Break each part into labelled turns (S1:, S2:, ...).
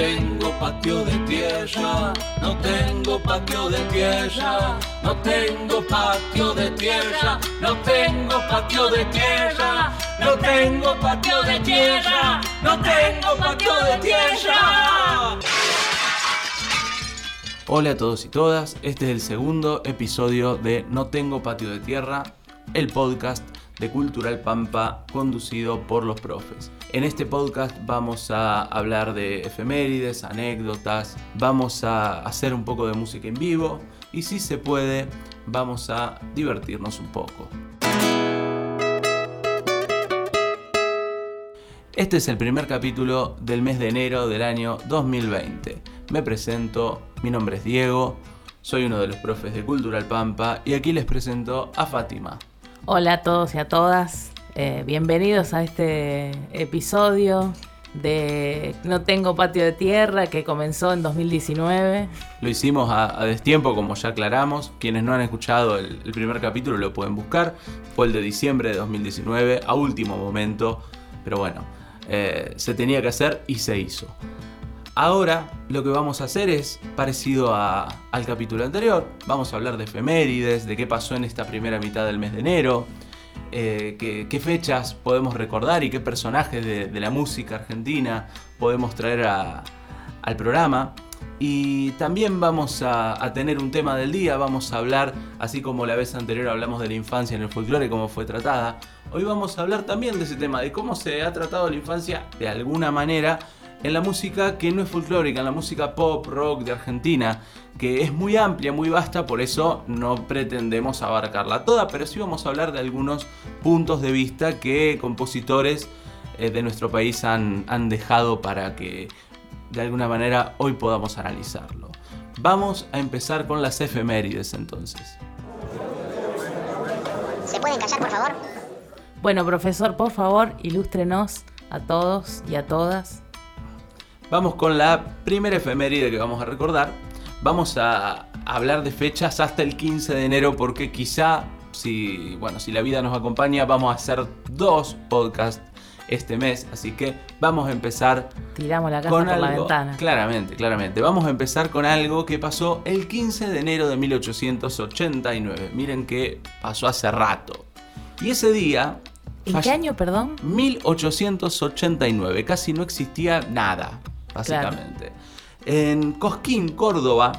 S1: tengo patio de tierra, no tengo patio de tierra, no tengo patio de tierra, no tengo patio de tierra, no tengo patio de tierra, no tengo patio de tierra.
S2: Hola a todos y todas, este es el segundo episodio de No tengo patio de tierra, el podcast de Cultural Pampa conducido por los profes. En este podcast vamos a hablar de efemérides, anécdotas, vamos a hacer un poco de música en vivo y si se puede vamos a divertirnos un poco. Este es el primer capítulo del mes de enero del año 2020. Me presento, mi nombre es Diego, soy uno de los profes de Cultural Pampa y aquí les presento a Fátima.
S3: Hola a todos y a todas, eh, bienvenidos a este episodio de No tengo patio de tierra que comenzó en 2019.
S2: Lo hicimos a, destiempo, como ya aclaramos. Quienes no han escuchado el, primer capítulo lo pueden buscar. Fue el de diciembre de 2019, a último momento. Pero bueno, eh, se tenía que hacer y se hizo. Ahora lo que vamos a hacer es parecido al capítulo anterior. Vamos a hablar de efemérides, de qué pasó en esta primera mitad del mes de enero, eh, qué, fechas podemos recordar y qué personajes de, la música argentina podemos traer al programa. Y también vamos a, a, tener un tema del día, vamos a hablar, así como la vez anterior hablamos de la infancia en el folclore, cómo fue tratada, hoy vamos a hablar también de ese tema, de cómo se ha tratado la infancia de alguna manera en la música que no es folclórica, en la música pop, rock de Argentina, que es muy amplia, muy vasta, por eso no pretendemos abarcarla toda, pero sí vamos a hablar de algunos puntos de vista que compositores eh, de nuestro país han, han dejado para que de alguna manera hoy podamos analizarlo. Vamos a empezar con las efemérides entonces.
S4: ¿Se pueden callar, por favor?
S3: Bueno, profesor, por favor, ilústrenos a todos y a todas
S2: Vamos con la primera efeméride que vamos a recordar. Vamos a hablar de fechas hasta el 15 de enero porque quizá, si, bueno, si la vida nos acompaña, vamos a hacer dos podcasts este mes, así que vamos a empezar
S3: Tiramos la casa por la ventana.
S2: Claramente, claramente. Vamos a empezar con algo que pasó el 15 de enero de 1889. Miren que pasó hace rato. Y ese día
S3: ¿En qué año, perdón?
S2: 1889. Casi no existía nada básicamente. En Cosquín, Córdoba,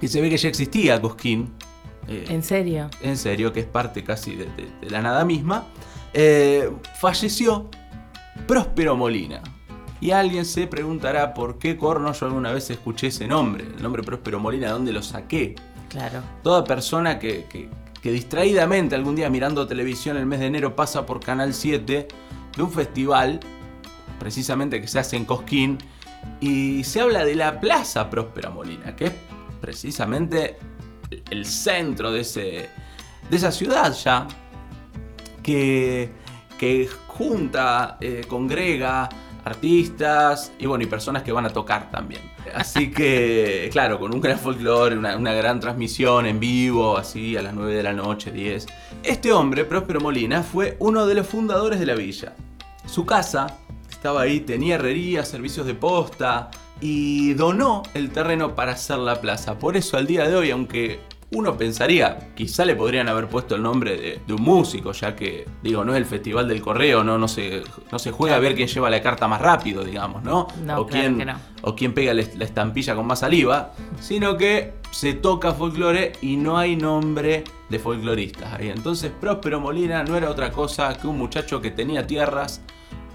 S2: que se ve que ya existía Cosquín.
S3: Eh, ¿En serio?
S2: En serio, que es parte casi de, la nada misma. Eh, falleció Próspero Molina. Y alguien se preguntará por qué corno yo alguna vez escuché ese nombre, el nombre Próspero Molina, ¿de dónde lo saqué?
S3: Claro.
S2: Toda persona que, que, que distraídamente algún día mirando televisión el mes de enero pasa por Canal 7 de un festival precisamente que se hace en Cosquín, y se habla de la Plaza Próspera Molina, que es precisamente el centro de, ese, de esa ciudad ya, que, que junta, eh, congrega artistas y bueno, y personas que van a tocar también. Así que, claro, con un gran folclore, una, una, gran transmisión en vivo, así a las 9 de la noche, 10. Este hombre, Próspero Molina, fue uno de los fundadores de la villa. Su casa estaba ahí, tenía herrería, servicios de posta y donó el terreno para hacer la plaza. Por eso al día de hoy, aunque uno pensaría, quizá le podrían haber puesto el nombre de, un músico, ya que, digo, no es el Festival del Correo, no, no, se, no se juega a ver quién lleva la carta más rápido, digamos, ¿no?
S3: o, quién,
S2: o quién pega la estampilla con más saliva, sino que se toca folclore y no hay nombre de folcloristas ahí. Entonces Próspero Molina no era otra cosa que un muchacho que tenía tierras,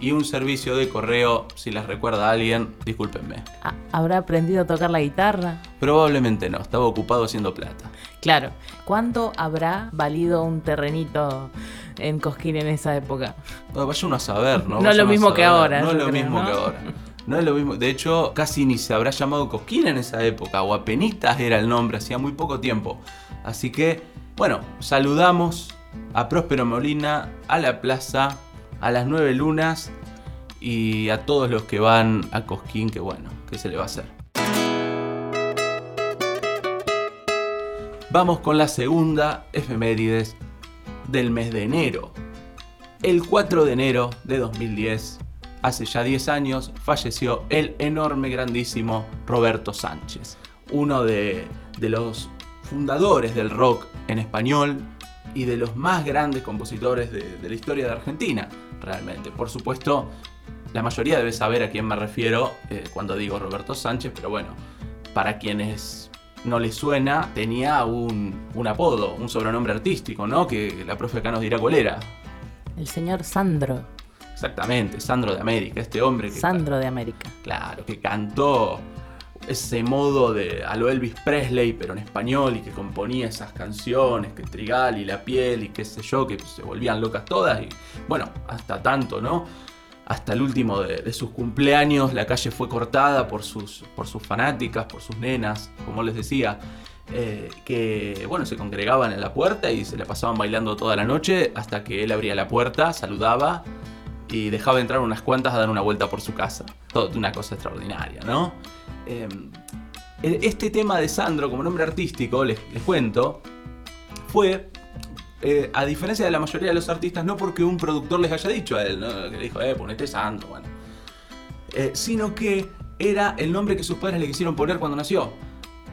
S2: y un servicio de correo, si las recuerda a alguien, discúlpenme.
S3: Ah, ¿Habrá aprendido a tocar la guitarra?
S2: Probablemente no, estaba ocupado haciendo plata.
S3: Claro. ¿Cuánto habrá valido un terrenito en Cosquín en esa época?
S2: vaya uno a saber, ¿no?
S3: no es lo mismo que ahora.
S2: No es lo mismo que ahora. No es lo mismo. De hecho, casi ni se habrá llamado Cosquín en esa época, o Apenitas era el nombre, hacía muy poco tiempo. Así que, bueno, saludamos a Próspero Molina, a la plaza a las nueve lunas y a todos los que van a Cosquín, que bueno, ¿qué se le va a hacer? Vamos con la segunda efemérides del mes de enero. El 4 de enero de 2010, hace ya 10 años, falleció el enorme, grandísimo Roberto Sánchez, uno de, de los fundadores del rock en español y de los más grandes compositores de la historia de Argentina, realmente. Por supuesto, la mayoría debe saber a quién me refiero eh, cuando digo Roberto Sánchez, pero bueno, para quienes no les suena, tenía un, un apodo, un sobrenombre artístico, ¿no? Que la profe acá nos dirá cuál era.
S3: El señor Sandro.
S2: Exactamente, Sandro de América, este hombre que...
S3: Sandro de América.
S2: Claro, que cantó ese modo de a Elvis Presley, pero en español, y que componía esas canciones, que Trigal y La Piel y qué sé yo, que se volvían locas todas, y bueno, hasta tanto, ¿no? Hasta el último de, de sus cumpleaños, la calle fue cortada por sus, por sus fanáticas, por sus nenas, como les decía, eh, que bueno, se congregaban en la puerta y se la pasaban bailando toda la noche hasta que él abría la puerta, saludaba y dejaba entrar unas cuantas a dar una vuelta por su casa. Todo una cosa extraordinaria, ¿no? Eh, este tema de Sandro como nombre artístico, les, cuento, fue, eh, a diferencia de la mayoría de los artistas, no porque un productor les haya dicho a él, que le dijo, eh, ponete Sandro, bueno. Eh, sino que era el nombre que sus padres le quisieron poner cuando nació.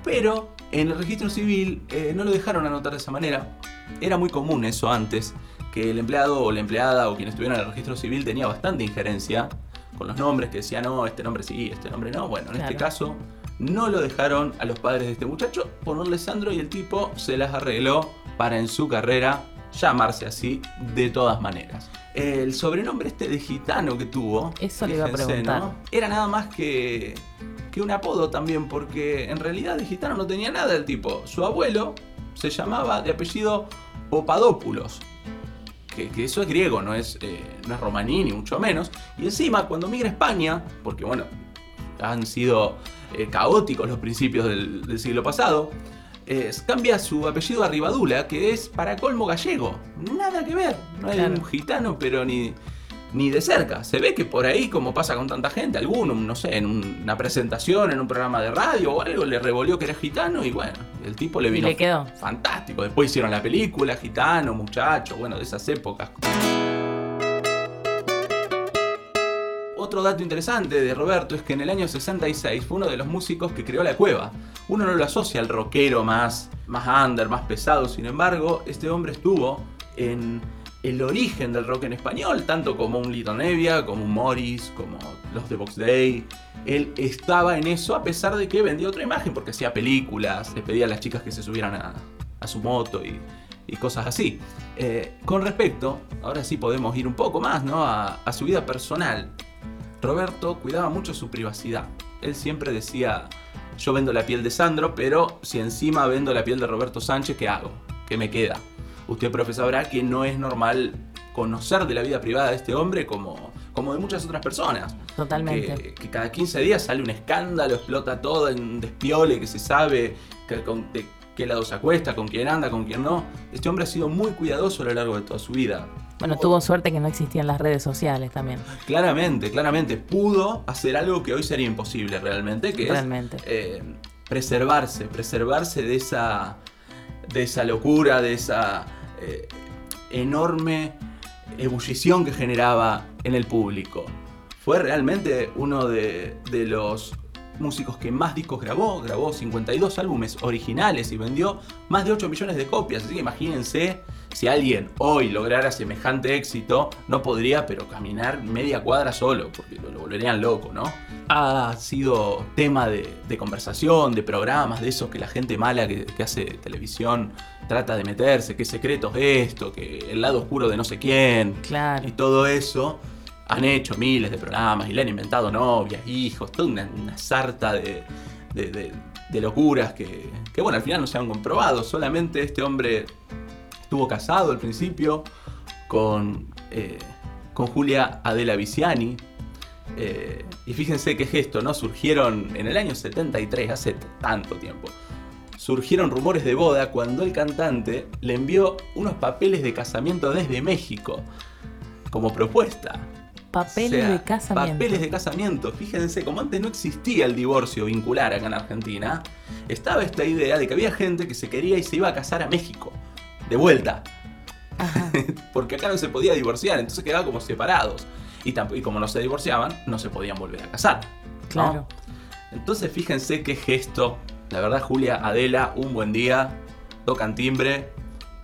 S2: Pero en el registro civil eh, no lo dejaron anotar de esa manera. Era muy común eso antes, que el empleado o la empleada o quien estuviera en el registro civil tenía bastante injerencia con los nombres, que decía, no, este nombre sí, este nombre no. Bueno, en este caso no lo dejaron a los padres de este muchacho ponerle Sandro y el tipo se las arregló para en su carrera llamarse así de todas maneras. El sobrenombre este de gitano que tuvo,
S3: Eso le iba a preguntar.
S2: ¿no? era nada más que, que un apodo también, porque en realidad de gitano no tenía nada el tipo. Su abuelo se llamaba de apellido Papadopoulos, que, que eso es griego, no es, eh, no es romaní ni mucho menos. Y encima, cuando migra a España, porque bueno, han sido eh, caóticos los principios del, del siglo pasado, eh, cambia su apellido a Ribadula, que es para colmo gallego. Nada que ver, no es
S3: Claro.
S2: un gitano, pero ni, ni de cerca. Se ve que por ahí, como pasa con tanta gente, alguno, no sé, en un- una presentación, en un programa de radio o algo, le revolvió que era gitano y bueno, el tipo le
S3: Y
S2: vino
S3: le quedó.
S2: fantástico. Después hicieron la película, gitano, muchacho, bueno, de esas épocas. Otro dato interesante de Roberto es que en el año 66 fue uno de los músicos que creó la cueva. Uno no lo asocia al rockero más, más under, más pesado, sin embargo, este hombre estuvo en el origen del rock en español, tanto como un Lito Nevia, como un Morris, como los de Box Day. Él estaba en eso a pesar de que vendía otra imagen, porque hacía películas, le pedía a las chicas que se subieran a, su moto y, y cosas así. Eh, con respecto, ahora sí podemos ir un poco más ¿no? a, a su vida personal. Roberto cuidaba mucho su privacidad. Él siempre decía, yo vendo la piel de Sandro, pero si encima vendo la piel de Roberto Sánchez, ¿qué hago? ¿Qué me queda? Usted, profe, sabrá que no es normal conocer de la vida privada de este hombre como, como de muchas otras personas.
S3: Totalmente.
S2: Que, que cada 15 días sale un escándalo, explota todo en un despiole, que se sabe que, con, de qué lado se acuesta, con quién anda, con quién no. Este hombre ha sido muy cuidadoso a lo largo de toda su vida.
S3: Bueno, tuvo suerte que no existían las redes sociales también.
S2: Claramente, claramente pudo hacer algo que hoy sería imposible realmente, que
S3: Realmente.
S2: es eh, preservarse, preservarse de esa, de esa locura, de esa eh, enorme ebullición que generaba en el público. Fue realmente uno de, de los músicos que más discos grabó, grabó 52 álbumes originales y vendió más de 8 millones de copias, así que imagínense si alguien hoy lograra semejante éxito, no podría pero caminar media cuadra solo, porque lo, lo volverían loco, ¿no? Ha sido tema de, de conversación, de programas, de esos que la gente mala que, que hace televisión trata de meterse, qué secretos esto, que el lado oscuro de no sé quién,
S3: Claro.
S2: y todo eso. Han hecho miles de programas y le han inventado novias, hijos, toda una, sarta de, de- locuras que, que, bueno, al final no se han comprobado. Solamente este hombre estuvo casado al principio con, eh, con Julia Adela Viciani. Eh, y fíjense qué gesto, ¿no? Surgieron en el año 73, hace tanto tiempo. Surgieron rumores de boda cuando el cantante le envió unos papeles de casamiento desde México como propuesta.
S3: Papeles
S2: O sea,
S3: de casamiento.
S2: Papeles de casamiento. Fíjense, como antes no existía el divorcio vincular acá en Argentina, estaba esta idea de que había gente que se quería y se iba a casar a México. De vuelta.
S3: Ajá.
S2: Porque acá no se podía divorciar, entonces quedaban como separados. y, como no se divorciaban, no se podían volver a casar. ¿no?
S3: Claro.
S2: Entonces fíjense qué gesto. La verdad, Julia, Adela, un buen día. Tocan timbre,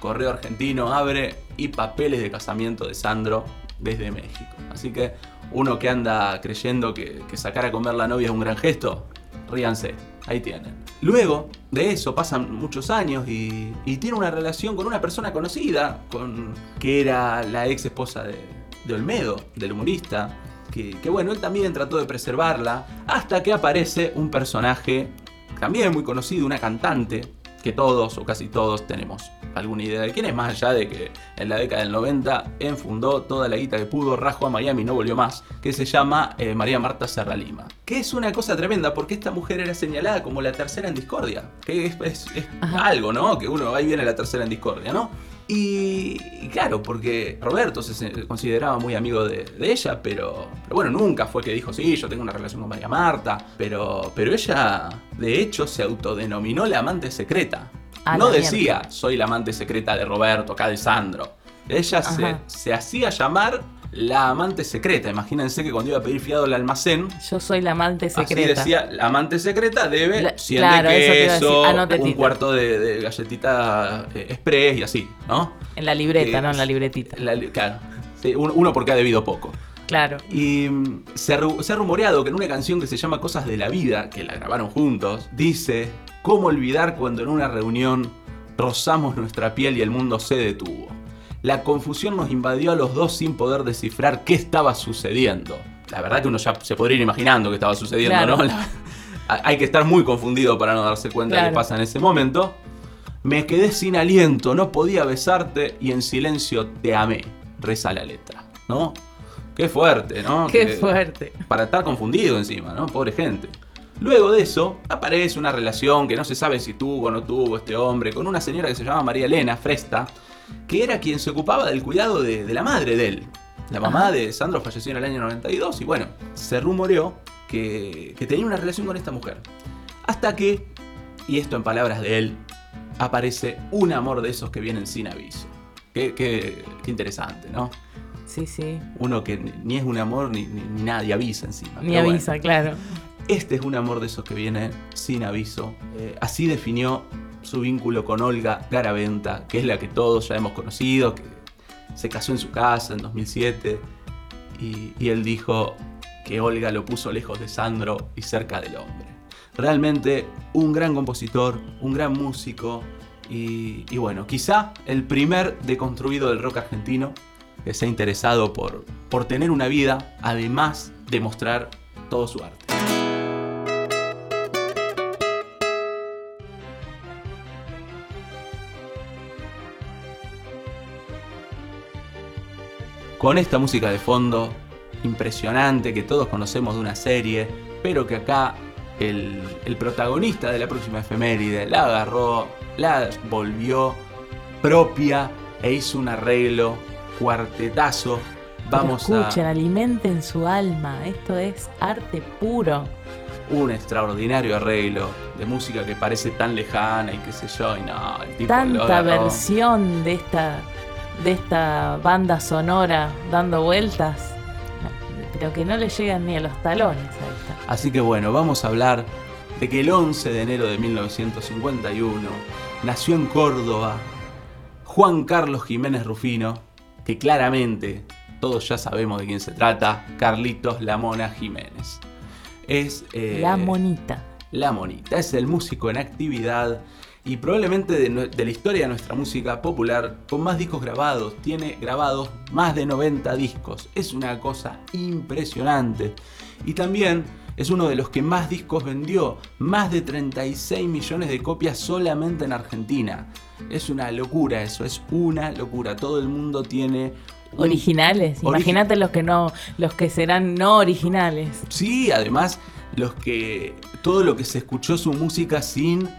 S2: correo argentino abre y papeles de casamiento de Sandro desde México. Así que uno que anda creyendo que, sacar a comer la novia es un gran gesto, ríanse, ahí tienen. Luego de eso pasan muchos años y, tiene una relación con una persona conocida, con, que era la ex esposa de, de Olmedo, del humorista. Que, que bueno, él también trató de preservarla hasta que aparece un personaje también muy conocido, una cantante, que todos o casi todos tenemos alguna idea de quién es, más allá de que en la década del 90 enfundó toda la guita que pudo, rajó a Miami y no volvió más, que se llama eh, María Marta Serralima. Que es una cosa tremenda porque esta mujer era señalada como la tercera en discordia, que es, es- es
S3: Ajá.
S2: algo, ¿no? Que uno, ahí viene la tercera en discordia, ¿no? Y, y claro, porque Roberto se se consideraba muy amigo de, de ella, pero, pero bueno, nunca fue que dijo, sí, yo tengo una relación con María Marta, pero, pero ella de hecho se autodenominó la amante secreta.
S3: A
S2: no decía, soy la amante secreta de Roberto, acá de Sandro. Ella se, se hacía llamar la amante secreta. Imagínense que cuando iba a pedir fiado al almacén,
S3: Yo soy la amante
S2: Así
S3: secreta.
S2: decía, la amante secreta debe
S3: La-
S2: 100
S3: claro,
S2: de
S3: eso
S2: queso,
S3: anote,
S2: un cuarto de, de galletita eh, express y así, ¿no?
S3: En la libreta,
S2: Que-
S3: no en la libretita.
S2: La li- claro, Sí, uno porque ha debido poco.
S3: Claro.
S2: Y mm, se ha, se ha rumoreado que en una canción que se llama Cosas de la Vida, que la grabaron juntos, dice, ¿cómo olvidar cuando en una reunión rozamos nuestra piel y el mundo se detuvo? La confusión nos invadió a los dos sin poder descifrar qué estaba sucediendo. La verdad que uno ya se podría ir imaginando qué estaba sucediendo,
S3: Claro.
S2: ¿no? La- hay que estar muy confundido para no darse cuenta de qué pasa en ese momento. Me quedé sin aliento, no podía besarte y en silencio te amé. Reza la letra, ¿no? Qué fuerte, ¿no?
S3: Qué
S2: Que-
S3: fuerte.
S2: para estar confundido encima, ¿no? Pobre gente. Luego de eso, aparece una relación que no se sabe si tuvo o no tuvo este hombre con una señora que se llama María Elena Fresta, que era quien se ocupaba del cuidado de, de la madre de él. La mamá de Sandro falleció en el año 92 y bueno, se rumoreó que, que tenía una relación con esta mujer. Hasta que, y esto en palabras de él, aparece un amor de esos que vienen sin aviso. Qué, qué- qué interesante, ¿no?
S3: Sí, sí.
S2: Uno que ni, es un amor ni, ni, ni nadie avisa encima.
S3: Ni
S2: bueno.
S3: avisa, claro.
S2: Este es un amor de esos que viene sin aviso. Eh, así definió su vínculo con Olga Garaventa, que es la que todos ya hemos conocido, que se casó en su casa en 2007. Y, él dijo que Olga lo puso lejos de Sandro y cerca del hombre. Realmente un gran compositor, un gran músico y, y bueno, quizá el primer deconstruido del rock argentino que se ha interesado por, por tener una vida, además de mostrar todo su arte. Con esta música de fondo, impresionante, que todos conocemos de una serie, pero que acá el, el protagonista de la próxima efeméride la agarró, la volvió propia e hizo un arreglo, cuartetazo. Vamos
S3: Pero
S2: a
S3: escuchen, alimenten su alma. Esto es arte puro.
S2: un extraordinario arreglo de música que parece tan lejana y qué sé yo, y no, el tipo lo
S3: Tanta
S2: agarró.
S3: versión de esta, de esta banda sonora dando vueltas. Pero que no le llegan ni a los talones a.
S2: Así que bueno, vamos a hablar de que el 11 de enero de 1951 nació en Córdoba Juan Carlos Jiménez Rufino, que claramente todos ya sabemos de quién se trata, Carlitos La Mona Jiménez. Es eh,
S3: La monita.
S2: La Monita, es el músico en actividad y probablemente de, la historia de nuestra música popular con más discos grabados. Tiene grabados más de 90 discos. Es una cosa impresionante. Y también es uno de los que más discos vendió. Más de 36 millones de copias solamente en Argentina. Es una locura eso, es una locura. Todo el mundo tiene...
S3: Originales.
S2: Origi-
S3: Imagínate los que no, los que serán no originales.
S2: Sí, además, los que. Todo lo que se escuchó su música sin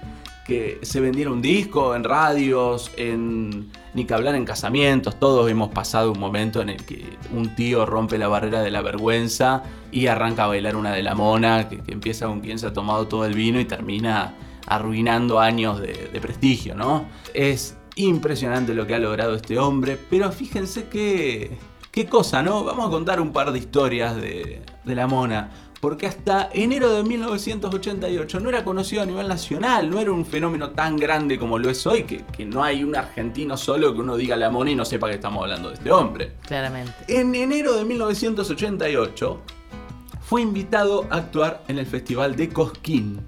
S2: que se vendiera un disco en radios, en. ni que hablar en casamientos. Todos hemos pasado un momento en el que un tío rompe la barrera de la vergüenza y arranca a bailar una de la mona, que, empieza con quien se ha tomado todo el vino y termina arruinando años de, de prestigio, ¿no? Es impresionante lo que ha logrado este hombre, pero fíjense que. qué cosa, ¿no? Vamos a contar un par de historias de, de la mona. Porque hasta enero de 1988 no era conocido a nivel nacional, no era un fenómeno tan grande como lo es hoy, que, que no hay un argentino solo que uno diga la mona y no sepa que estamos hablando de este hombre.
S3: Claramente.
S2: En enero de 1988 fue invitado a actuar en el Festival de Cosquín,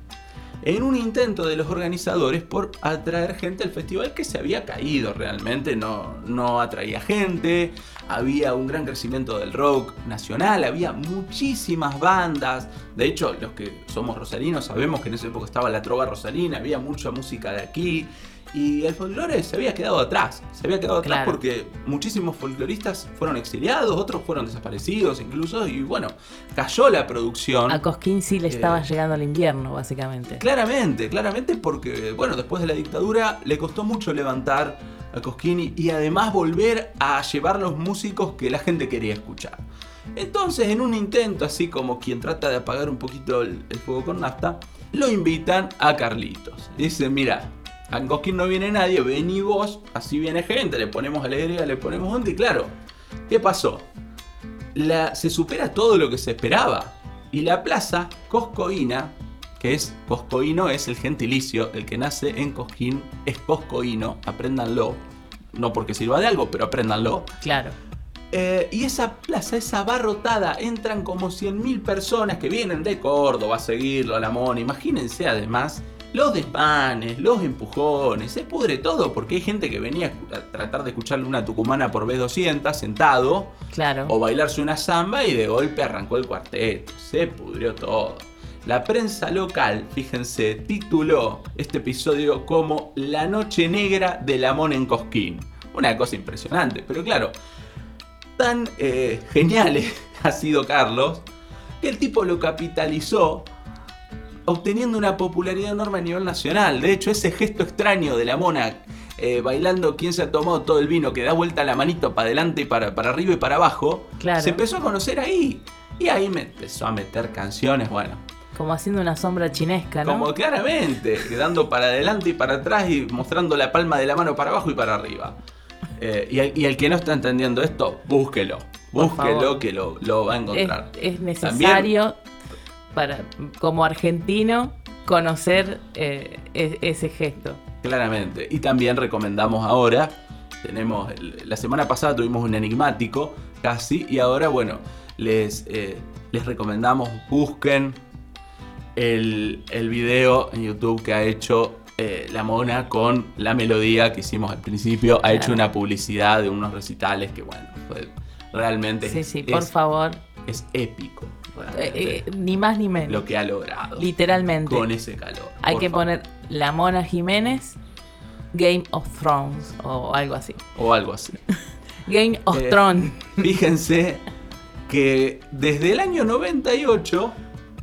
S2: en un intento de los organizadores por atraer gente al festival que se había caído realmente, no, no atraía gente, había un gran crecimiento del rock nacional, había muchísimas bandas, de hecho los que somos rosarinos sabemos que en esa época estaba la trova rosalina, había mucha música de aquí, y el folclore se había quedado atrás. Se había quedado atrás
S3: Claro.
S2: porque muchísimos folcloristas fueron exiliados, otros fueron desaparecidos incluso. Y bueno, cayó la producción.
S3: A Cosquín sí le estaba
S2: Eh,
S3: llegando el invierno, básicamente.
S2: Claramente, claramente porque, bueno, después de la dictadura le costó mucho levantar a Cosquini y además volver a llevar los músicos que la gente quería escuchar. Entonces, en un intento así como quien trata de apagar un poquito el, fuego con nafta, lo invitan a Carlitos. Dicen, mira, a Cosquín no viene nadie, vení vos, así viene gente, le ponemos alegría, le ponemos onda y claro, ¿qué pasó? la- se supera todo lo que se esperaba. Y la plaza Coscoína, que es Coscoíno, es el gentilicio, el que nace en Cosquín es Coscoíno, apréndanlo. No porque sirva de algo, pero apréndanlo.
S3: Claro.
S2: Eh, y esa plaza es abarrotada, entran como 100.000 personas que vienen de Córdoba a seguirlo a la mona. Imagínense además los desmanes, los empujones, se pudre todo porque hay gente que venía a tratar de escucharle una tucumana por B200 sentado
S3: Claro.
S2: o bailarse una samba y de golpe arrancó el cuarteto. Se pudrió todo. La prensa local, fíjense, tituló este episodio como La Noche Negra de la Mona en Cosquín. Una cosa impresionante, pero claro, tan eh, genial ha sido Carlos que el tipo lo capitalizó obteniendo una popularidad enorme a nivel nacional. De hecho, ese gesto extraño de la mona eh, bailando quien se ha tomado todo el vino, que da vuelta la manito para adelante y para, para arriba y para abajo,
S3: Claro.
S2: se empezó a conocer ahí. Y ahí me empezó a meter canciones, bueno,
S3: Como haciendo una sombra chinesca, ¿no?
S2: como claramente, dando para adelante y para atrás y mostrando la palma de la mano para abajo y para arriba. Eh, y, el, y el que no está entendiendo esto, búsquelo. Búsquelo que lo, lo va a encontrar.
S3: es necesario para, como argentino, conocer eh, e- ese gesto.
S2: Claramente. Y también recomendamos ahora, tenemos, la semana pasada tuvimos un enigmático casi, y ahora bueno, les, eh, les recomendamos, busquen el, el video en YouTube que ha hecho eh, la mona con la melodía que hicimos al principio. Ha hecho una publicidad de unos recitales que bueno, fue realmente
S3: Sí,
S2: es,
S3: sí, por
S2: es-
S3: favor.
S2: es épico.
S3: Eh, eh, ni más ni menos.
S2: lo que ha logrado.
S3: Literalmente.
S2: Con ese calor.
S3: Hay
S2: por
S3: que
S2: favor.
S3: poner la Mona Jiménez, Game of Thrones o algo así.
S2: O algo así.
S3: Game of Thrones.
S2: Fíjense que desde el año 98,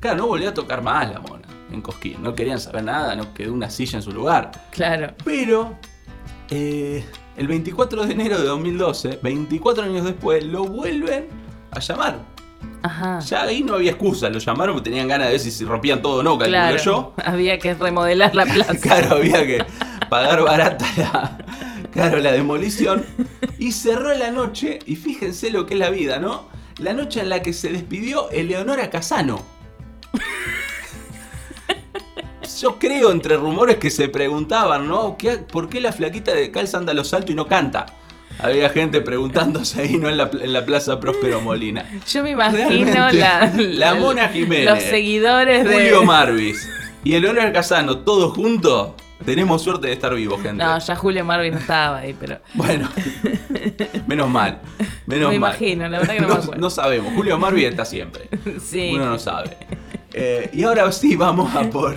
S2: claro, no volvió a tocar más la mona en Cosquín. No querían saber nada, no quedó una silla en su lugar.
S3: Claro.
S2: Pero eh, el 24 de enero de 2012, 24 años después, lo vuelven a llamar.
S3: Ajá.
S2: Ya ahí no había excusa, lo llamaron porque tenían ganas de ver si se rompían todo o no, calculo
S3: Claro.
S2: yo.
S3: Había que remodelar la plaza.
S2: Claro, había que pagar barata la, claro, la demolición. Y cerró la noche, y fíjense lo que es la vida, ¿no? La noche en la que se despidió Eleonora Casano. Yo creo entre rumores que se preguntaban, ¿no? ¿Qué- ¿Por qué la flaquita de calza anda a los saltos y no canta? Había gente preguntándose ahí, ¿no? En la, en la Plaza Próspero Molina.
S3: Yo me imagino la,
S2: la Mona Jiménez,
S3: Los seguidores de.
S2: Julio Marvis y Eleonora Casano, todos juntos. Tenemos suerte de estar vivos, gente.
S3: No, ya Julio Marvin no estaba ahí, pero.
S2: Bueno, menos mal. Menos
S3: Me
S2: mal.
S3: imagino, la verdad que no me acuerdo.
S2: no sabemos. Julio Marvis está siempre.
S3: Sí.
S2: Uno no sabe. Eh, y ahora sí vamos a por,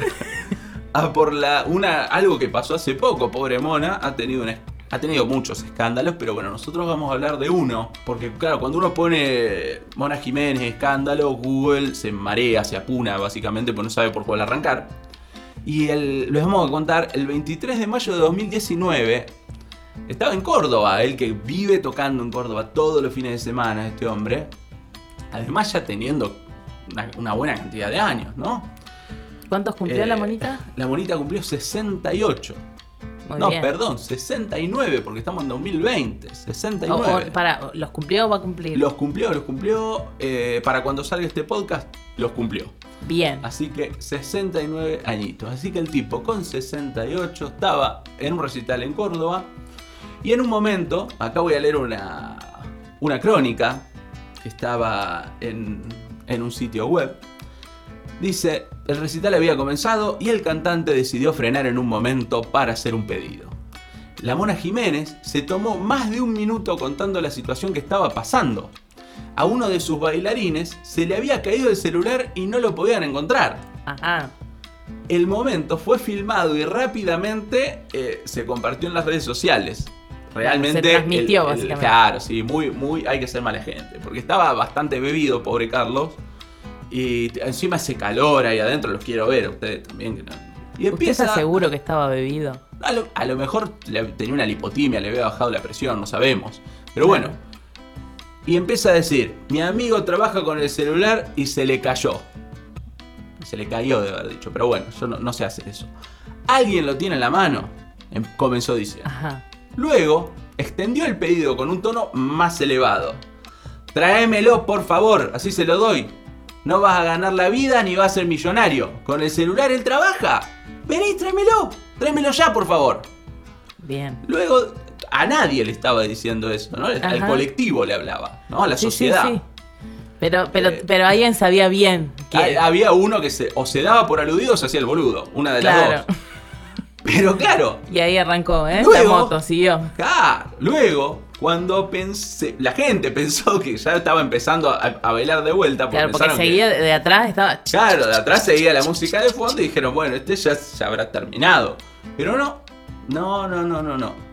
S2: a por la, una, algo que pasó hace poco. Pobre Mona ha tenido, una- ha tenido muchos escándalos, pero bueno, nosotros vamos a hablar de uno. Porque claro, cuando uno pone Mona Jiménez escándalo, Google se marea, se apuna básicamente, porque no sabe por cuál arrancar. Y el- les vamos a contar, el 23 de mayo de 2019, estaba en Córdoba, él que vive tocando en Córdoba todos los fines de semana, este hombre. Además ya teniendo una, una buena cantidad de años, ¿no?
S3: ¿Cuántos cumplió
S2: Eh,
S3: la monita?
S2: La monita cumplió 68.
S3: Muy
S2: no,
S3: bien.
S2: perdón, 69, porque estamos en 2020.
S3: O-
S2: 69.
S3: o- para, ¿Los cumplió o va a cumplir?
S2: Los cumplió, los cumplió. eh, para cuando salga este podcast, los cumplió.
S3: Bien.
S2: Así que 69 añitos. Así que el tipo con 68 estaba en un recital en Córdoba. Y en un momento, acá voy a leer una, una crónica que estaba en, en un sitio web. Dice, el recital había comenzado y el cantante decidió frenar en un momento para hacer un pedido. La Mona Jiménez se tomó más de un minuto contando la situación que estaba pasando. A uno de sus bailarines se le había caído el celular y no lo podían encontrar.
S3: Ajá.
S2: El momento fue filmado y rápidamente eh, se compartió en las redes sociales. Realmente.
S3: Se transmitió,
S2: el- el-
S3: básicamente.
S2: Claro, sí, muy, muy. Hay que ser mala gente. Porque estaba bastante bebido, pobre Carlos. Y encima ese calor ahí adentro, los quiero ver a ustedes también. no- Y
S3: ¿Usted
S2: empieza.
S3: está seguro que estaba bebido?
S2: A lo, a lo mejor le- tenía una lipotimia, le había bajado la presión, no sabemos. Pero bueno. Y empieza a decir, mi amigo trabaja con el celular y se le cayó. Se le cayó de haber dicho, pero bueno, yo no, no sé hacer eso. ¿Alguien lo tiene en la mano? Em- Comenzó diciendo.
S3: Ajá.
S2: Luego, extendió el pedido con un tono más elevado. Tráemelo, por favor, así se lo doy. No vas a ganar la vida ni vas a ser millonario. Con el celular él trabaja. Vení, tráemelo. Tráemelo ya, por favor.
S3: Bien.
S2: Luego, a nadie le estaba diciendo eso, ¿no? Al colectivo le hablaba, ¿no? A la
S3: Sí, sí,
S2: sociedad.
S3: sí. Pero, pero,
S2: Eh,
S3: pero alguien sabía bien que.
S2: Ha- Había uno que se, o se daba por aludido o se hacía el boludo. Una de las
S3: Claro.
S2: dos. Pero claro,
S3: Y ahí arrancó, ¿eh?
S2: Luego-
S3: la moto, siguió.
S2: Claro, luego, cuando pensé, la gente pensó que ya estaba empezando a, a bailar de vuelta. Porque
S3: Claro, porque
S2: que-
S3: seguía de de atrás, estaba.
S2: claro, de atrás seguía la música de fondo y dijeron, bueno, este ya, ya habrá terminado. Pero no, no, no, no, no, no.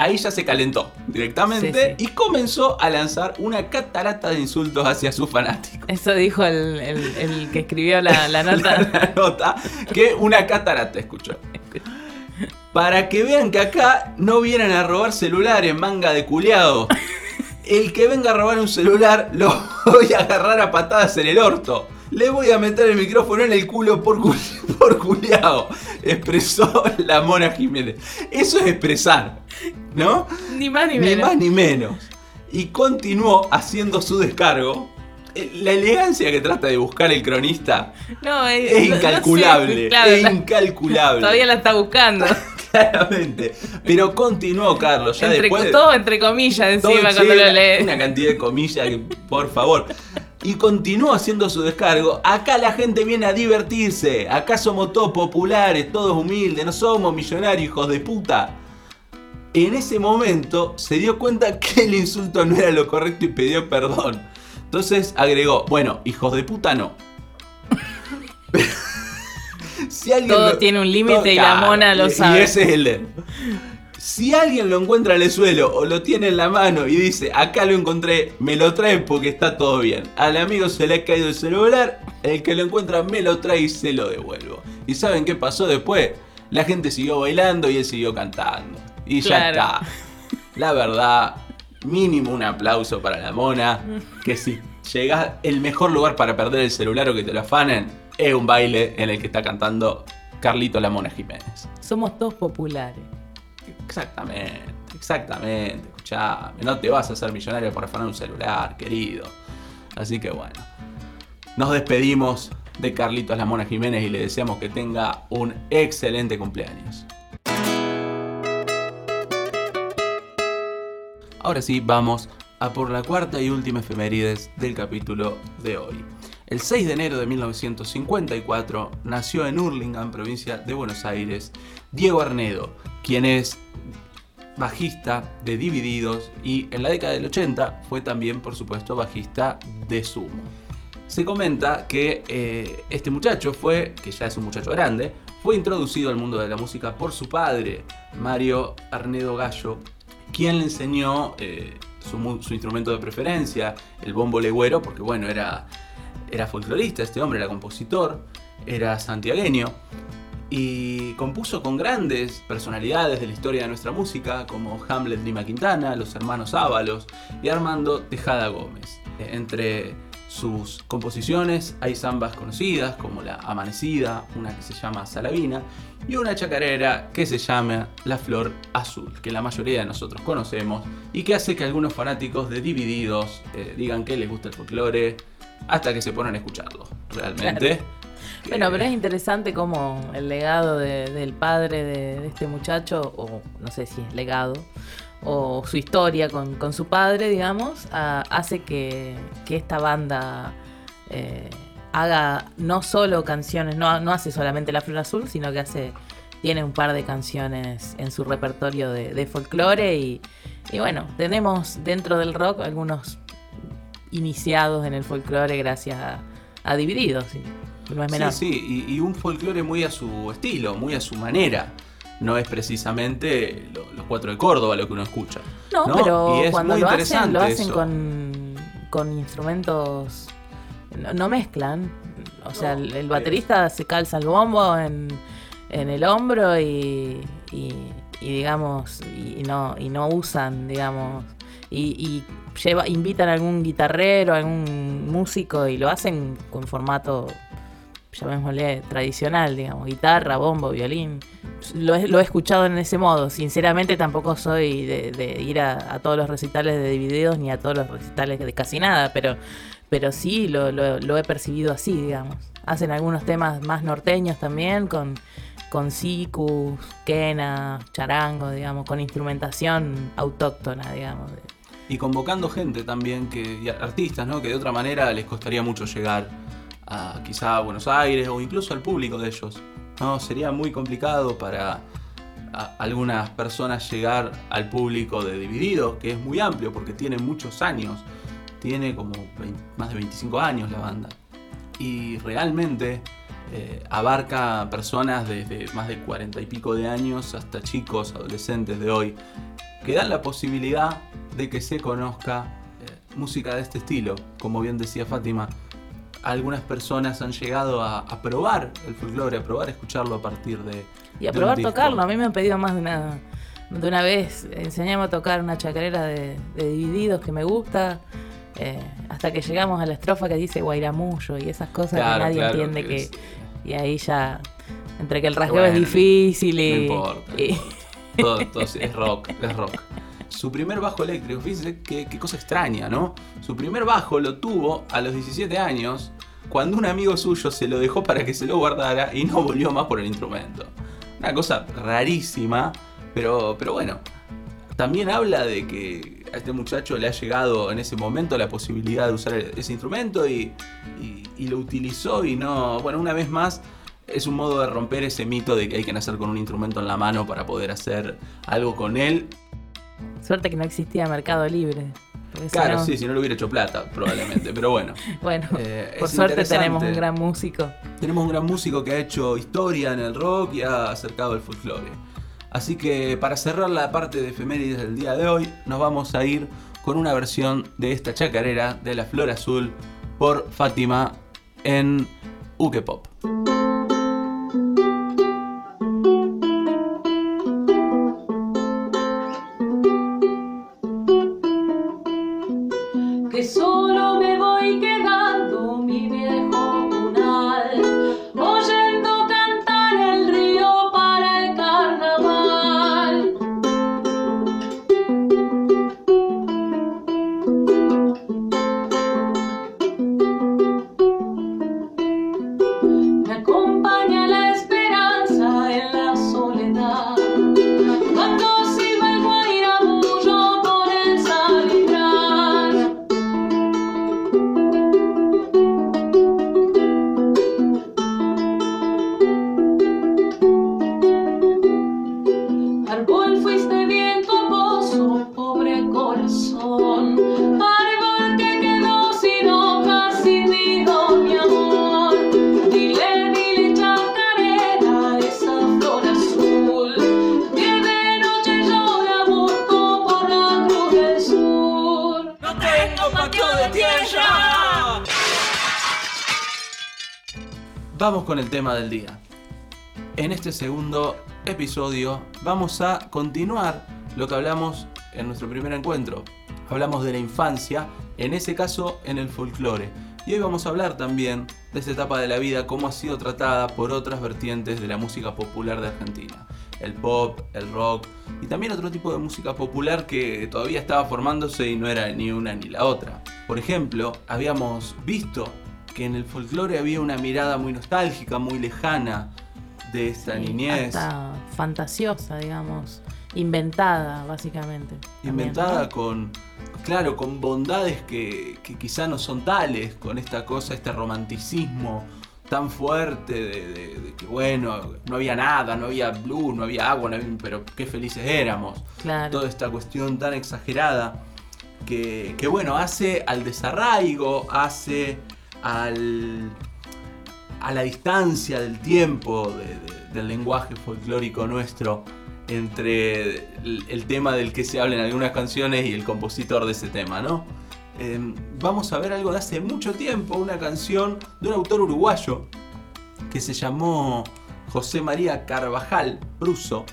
S2: Ahí ya se calentó directamente
S3: Sí,
S2: y comenzó a lanzar una catarata de insultos hacia sus fanáticos.
S3: Eso dijo el, el- el que escribió la, la nota.
S2: la nota que una catarata escuchó. Para que vean que acá no vienen a robar celulares, manga de culeado. El que venga a robar un celular lo voy a agarrar a patadas en el orto. Le voy a meter el micrófono en el culo por, cu- por culeado. Expresó la Mona Jiménez. Eso es expresar, ¿no?
S3: ni más ni
S2: Ni
S3: menos.
S2: más ni menos. Y continuó haciendo su descargo. Eh, La elegancia que trata de buscar el cronista
S3: No,
S2: es
S3: no- no sé,
S2: incalculable.
S3: claro,
S2: es
S3: la-
S2: incalculable.
S3: todavía la está buscando.
S2: Claramente. Pero continuó, Carlos. Ya
S3: entre,
S2: después. de-
S3: todo entre comillas encima cuando lo
S2: una-
S3: lee.
S2: Una cantidad de comillas, que, por favor. Y continuó haciendo su descargo. Acá la gente viene a divertirse. Acá somos todos populares, todos humildes. No somos millonarios, hijos de puta. En ese momento se dio cuenta que el insulto no era lo correcto y pidió perdón. Entonces agregó, bueno, hijos de puta no. Si alguien
S3: Todo
S2: lo-
S3: tiene un límite y la mona lo
S2: y-
S3: sabe.
S2: Y ese es el de- Si alguien lo encuentra en el suelo o lo tiene en la mano y dice, acá lo encontré, me lo trae porque está todo bien. Al amigo se le ha caído el celular, el que lo encuentra me lo trae y se lo devuelvo. ¿Y saben qué pasó después? La gente siguió bailando y él siguió cantando. Y ya está. La verdad, mínimo un aplauso para la mona. Que si llegás, el mejor lugar para perder el celular o que te lo afanen es un baile en el que está cantando Carlito la Mona Jiménez.
S3: Somos todos populares.
S2: Exactamente, exactamente. Escuchame, no te vas a hacer millonario por afanar un celular, querido. Así que bueno, nos despedimos de Carlitos La Mona Jiménez y le deseamos que tenga un excelente cumpleaños. Ahora sí, vamos a por la cuarta y última efemérides del capítulo de hoy. El 6 de enero de 1954 nació en Hurlingham, provincia de Buenos Aires, Diego Arnedo, quien es bajista de Divididos y en la década del 80 fue también, por supuesto, bajista de Sumo. Se comenta que eh, este muchacho fue, que ya es un muchacho grande, fue introducido al mundo de la música por su padre, Mario Arnedo Gallo, quien le enseñó eh, su, su instrumento de preferencia, el bombo legüero, porque bueno, era, era folclorista este hombre, era compositor, era santiagueño y compuso con grandes personalidades de la historia de nuestra música, como Hamlet Lima Quintana, los hermanos Ábalos y Armando Tejada Gómez. Entre sus composiciones. Hay zambas conocidas como la Amanecida, una que se llama Salavina, y una chacarera que se llama La Flor Azul, que la mayoría de nosotros conocemos y que hace que algunos fanáticos de Divididos eh, digan que les gusta el folclore hasta que se ponen a escucharlo, realmente.
S3: Bueno, pero es interesante como el legado del padre de, este muchacho, o no sé si es legado, o su historia con, su padre, digamos, hace que, esta banda eh, haga no solo canciones, no, no hace solamente La Flor Azul, sino que hace tiene un par de canciones en su repertorio de, folclore y, bueno, tenemos dentro del rock algunos iniciados en el folclore gracias a, Divididos.
S2: No es menor. Sí, sí, y, un folclore muy a su estilo, muy a su manera. No es precisamente los cuatro de Córdoba lo que uno escucha.
S3: No, pero cuando lo hacen, lo hacen con, instrumentos. No, mezclan. O sea, el, baterista se calza el bombo en, el hombro y, y, digamos, y, no, y no usan, digamos, y, lleva, invitan a algún guitarrero, a algún músico y lo hacen con formato llamémosle tradicional, digamos, guitarra, bombo, violín. Lo he, lo escuchado en ese modo. Sinceramente tampoco soy de, ir a, todos los recitales de Divididos ni a todos los recitales de casi nada, pero, pero sí lo, lo, he percibido así, digamos. Hacen algunos temas más norteños también, con, con sicus, quena, charango, digamos, con instrumentación autóctona, digamos.
S2: Y convocando gente también, que artistas, ¿no? Que de otra manera les costaría mucho llegar a quizá a Buenos Aires o incluso al público de ellos. ¿no? Sería muy complicado para algunas personas llegar al público de Dividido, que es muy amplio porque tiene muchos años. Tiene como más de 25 años la banda. Y realmente eh, abarca personas desde más de 40 y pico de años hasta chicos, adolescentes de hoy, que dan la posibilidad de que se conozca eh, música de este estilo. Como bien decía Fátima, algunas personas han llegado a, probar el folclore, a probar escucharlo a partir de.
S3: Y a probar tocarlo. A mí me han pedido más de una, de una vez. Enseñame a tocar una chacarera de, divididos que me gusta. Eh, hasta que llegamos a la estrofa que dice Guairamullo y esas cosas que nadie entiende que. Y ahí ya. Entre que el rasgueo es difícil y.
S2: No importa. Es rock, es rock su primer bajo eléctrico, fíjense qué, cosa extraña, ¿no? Su primer bajo lo tuvo a los 17 años, cuando un amigo suyo se lo dejó para que se lo guardara y no volvió más por el instrumento. Una cosa rarísima, pero, pero bueno, también habla de que a este muchacho le ha llegado en ese momento la posibilidad de usar ese instrumento y, y, lo utilizó y no, bueno, una vez más es un modo de romper ese mito de que hay que nacer con un instrumento en la mano para poder hacer algo con él.
S3: Suerte que no existía Mercado Libre.
S2: Claro, sí, si no le hubiera hecho plata, probablemente, pero bueno.
S3: bueno, eh, por suerte tenemos un gran músico.
S2: Tenemos un gran músico que ha hecho historia en el rock y ha acercado el folclore. Así que para cerrar la parte de efemérides del día de hoy, nos vamos a ir con una versión de esta chacarera de la Flor Azul por Fátima en Uke Pop. Tema del día. En este segundo episodio vamos a continuar lo que hablamos en nuestro primer encuentro. Hablamos de la infancia, en ese caso en el folclore. Y hoy vamos a hablar también de esta etapa de la vida, cómo ha sido tratada por otras vertientes de la música popular de Argentina. El pop, el rock y también otro tipo de música popular que todavía estaba formándose y no era ni una ni la otra. Por ejemplo, habíamos visto que en el folclore había una mirada muy nostálgica, muy lejana de esta niñez.
S3: fantasiosa, digamos. Inventada, básicamente.
S2: Inventada con, claro, con bondades que, que quizá no son tales, con esta cosa, este romanticismo tan fuerte de, que, bueno, no había nada, no había blues, no había agua, pero qué felices éramos. Toda esta cuestión tan exagerada que, que, bueno, hace al desarraigo, hace a la distancia del tiempo del lenguaje folclórico nuestro entre el, tema del que se habla en algunas canciones y el compositor de ese tema, ¿no? Em, vamos a ver algo de hace mucho tiempo, una canción de un autor uruguayo que se llamó José María Carvajal Bruso,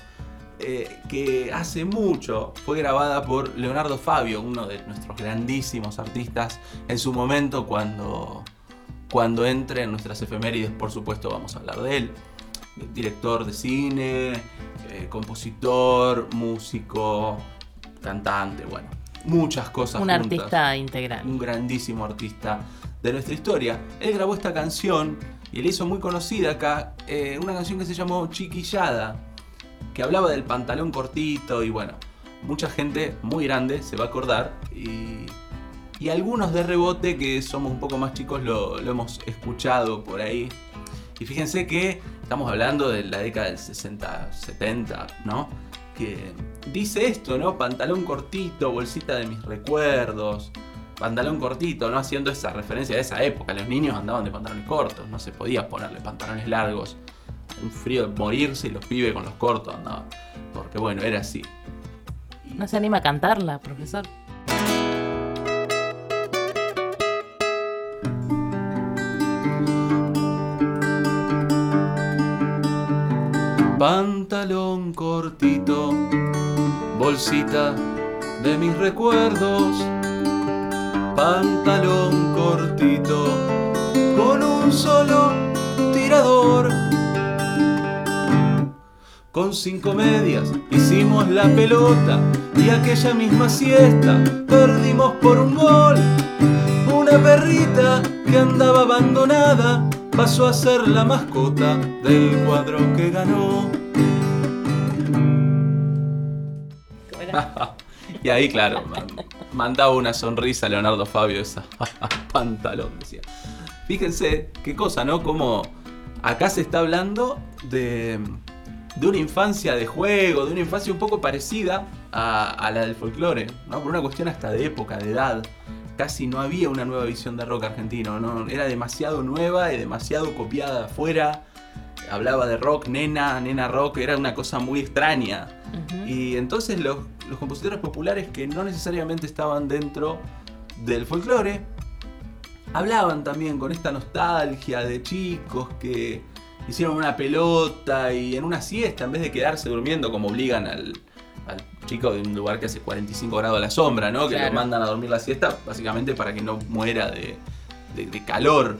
S2: eh, que hace mucho fue grabada por Leonardo Fabio, uno de nuestros grandísimos artistas en su momento cuando cuando entre en nuestras efemérides, por supuesto, vamos a hablar de él. Director de cine, eh, compositor, músico, cantante, bueno, muchas cosas.
S3: Un artista integral.
S2: Un grandísimo artista de nuestra historia. Él grabó esta canción y le hizo muy conocida acá, eh, una canción que se llamó Chiquillada, que hablaba del pantalón cortito y bueno, mucha gente muy grande se va a acordar y y algunos de rebote que somos un poco más chicos lo, hemos escuchado por ahí. Y fíjense que estamos hablando de la década del 60, 70, ¿no? Que dice esto, ¿no? Pantalón cortito, bolsita de mis recuerdos. Pantalón cortito, ¿no? Haciendo esa referencia de esa época. Los niños andaban de pantalones cortos, no se podía ponerle pantalones largos. Un frío de morirse y los pibes con los cortos andaban. Porque bueno, era así.
S3: No se anima a cantarla, profesor.
S2: Pantalón cortito, bolsita de mis recuerdos. Pantalón cortito, con un solo tirador. Con cinco medias hicimos la pelota y aquella misma siesta perdimos por un gol. Una perrita que andaba abandonada pasó a ser la mascota del cuadro que ganó. y ahí, claro, mandaba una sonrisa a Leonardo Fabio esa pantalón, decía. Fíjense qué cosa, ¿no? Como acá se está hablando de, de una infancia de juego, de una infancia un poco parecida a, a la del folclore, ¿no? Por una cuestión hasta de época, de edad casi no había una nueva visión de rock argentino, ¿no? era demasiado nueva y demasiado copiada de afuera. Hablaba de rock, nena, nena rock, era una cosa muy extraña. Y entonces los, compositores populares que no necesariamente estaban dentro del folclore, hablaban también con esta nostalgia de chicos que hicieron una pelota y en una siesta, en vez de quedarse durmiendo como obligan al, al chico de un lugar que hace 45 grados a la sombra, ¿no? Que lo mandan a dormir la siesta, básicamente para que no muera de, calor.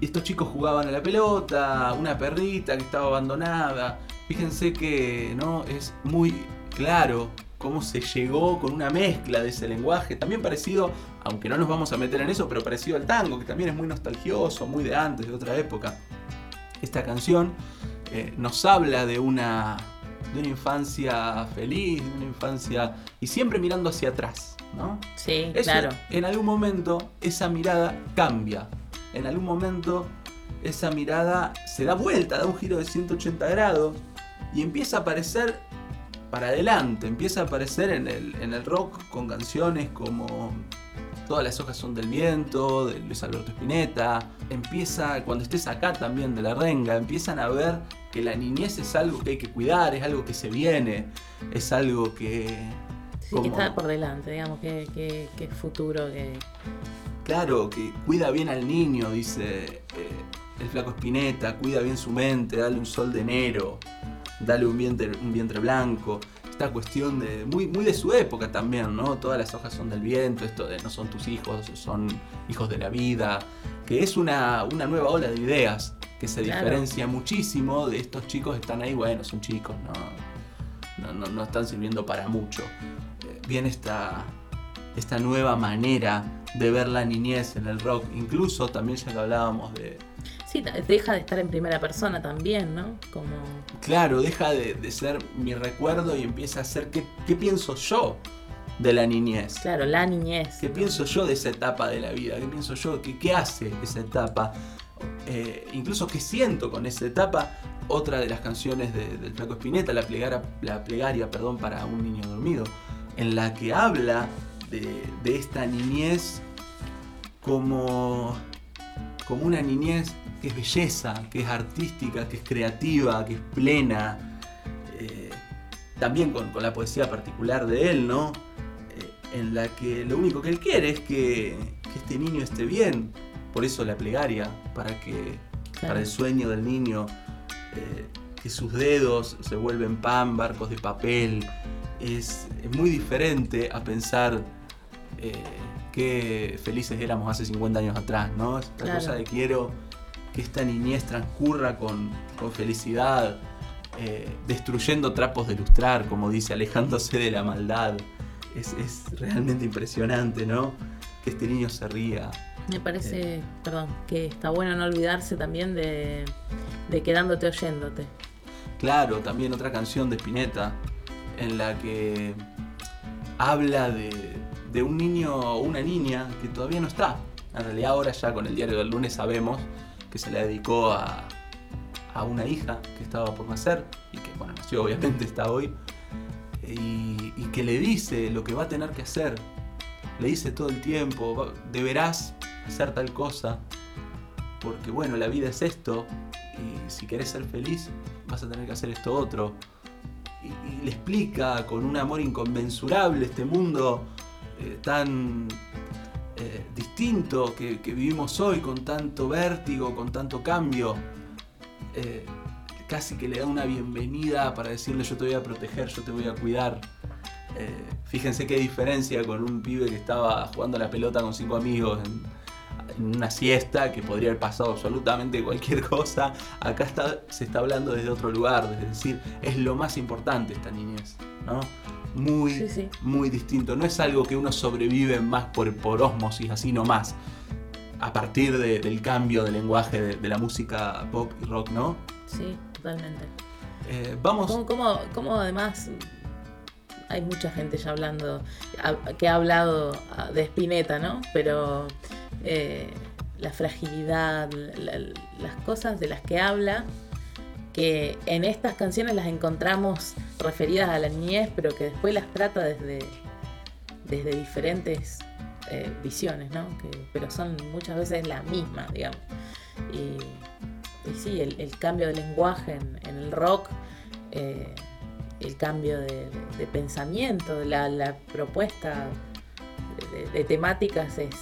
S2: Y estos chicos jugaban a la pelota, una perrita que estaba abandonada. Fíjense que no es muy claro cómo se llegó con una mezcla de ese lenguaje, también parecido, aunque no nos vamos a meter en eso, pero parecido al tango, que también es muy nostalgioso, muy de antes, de otra época. Esta canción eh, nos habla de una de una infancia feliz, de una infancia. y siempre mirando hacia atrás, ¿no?
S3: Sí, claro.
S2: En algún momento esa mirada cambia. En algún momento esa mirada se da vuelta, da un giro de 180 grados y empieza a aparecer para adelante, empieza a aparecer en el, en el rock con canciones como Todas las hojas son del viento, de Luis Alberto Spinetta. Empieza, cuando estés acá también de la renga, empiezan a ver que la niñez es algo que hay que cuidar, es algo que se viene, es algo que...
S3: Sí, que está por delante, digamos, que, que, futuro, que...
S2: Claro, que cuida bien al niño, dice eh, el flaco Spinetta, cuida bien su mente, dale un sol de enero, dale un vientre, un vientre blanco esta cuestión de muy, muy de su época también, ¿no? Todas las hojas son del viento, esto de no son tus hijos, son hijos de la vida, que es una, nueva ola de ideas que se diferencia muchísimo de estos chicos que están ahí, bueno, son chicos, no, no, están sirviendo para mucho. Eh, viene esta, esta nueva manera de ver la niñez en el rock, incluso también ya que hablábamos de,
S3: Sí, deja de estar en primera persona también, ¿no? Como...
S2: Claro, deja de, ser mi recuerdo y empieza a ser qué, pienso yo de la niñez.
S3: Claro, la niñez.
S2: ¿Qué pienso yo de esa etapa de la vida? ¿Qué pienso yo? ¿Qué, qué hace esa etapa? Eh, incluso qué siento con esa etapa. Otra de las canciones del Flaco Espineta, la plegaria, la plegaria perdón, para un niño dormido, en la que habla de, de esta niñez como, como una niñez que es belleza, que es artística, que es creativa, que es plena. Eh, también con, la poesía particular de él, ¿no? Eh, en la que lo único que él quiere es que, este niño esté bien. Por eso la plegaria, para que para el sueño del niño, eh, que sus dedos se vuelven pan, barcos de papel. Es, muy diferente a pensar qué felices éramos hace 50 años atrás, ¿no? Esta cosa de quiero que esta niñez transcurra con, felicidad, eh, destruyendo trapos de lustrar, como dice, alejándose de la maldad. Es, realmente impresionante, ¿no? Que este niño se ría.
S3: Me parece, eh. perdón, que está bueno no olvidarse también de, de quedándote oyéndote.
S2: Claro, también otra canción de Spinetta en la que habla de, de un niño o una niña que todavía no está. En realidad ahora ya con el diario del lunes sabemos que se le dedicó a, a una hija que estaba por nacer y que, bueno, nació obviamente, está hoy, y, que le dice lo que va a tener que hacer. Le dice todo el tiempo, deberás hacer tal cosa, porque bueno, la vida es esto, y si querés ser feliz, vas a tener que hacer esto otro. Y, le explica con un amor inconmensurable este mundo eh, tan eh, distinto que, vivimos hoy, con tanto vértigo, con tanto cambio, eh, casi que le da una bienvenida para decirle yo te voy a proteger, yo te voy a cuidar. Eh, fíjense qué diferencia con un pibe que estaba jugando a la pelota con cinco amigos una siesta, que podría haber pasado absolutamente cualquier cosa. Acá está, se está hablando desde otro lugar, es decir, es lo más importante esta niñez. ¿no? muy, muy distinto. No es algo que uno sobrevive más por, por osmosis, así nomás. A partir del cambio de lenguaje de, la música pop y rock, ¿no?
S3: Sí, totalmente.
S2: Eh, vamos.
S3: ¿Cómo, además hay mucha gente ya hablando, que ha hablado ah, de Spinetta, ¿no? Pero eh, la fragilidad, las cosas de las que habla que en estas canciones las encontramos referidas a la niñez, pero que después las trata desde, desde diferentes eh, visiones, ¿no? pero son muchas veces la misma, digamos. Y, sí, el, cambio de lenguaje en, el rock, eh, el cambio de, pensamiento, la, la propuesta de, temáticas es,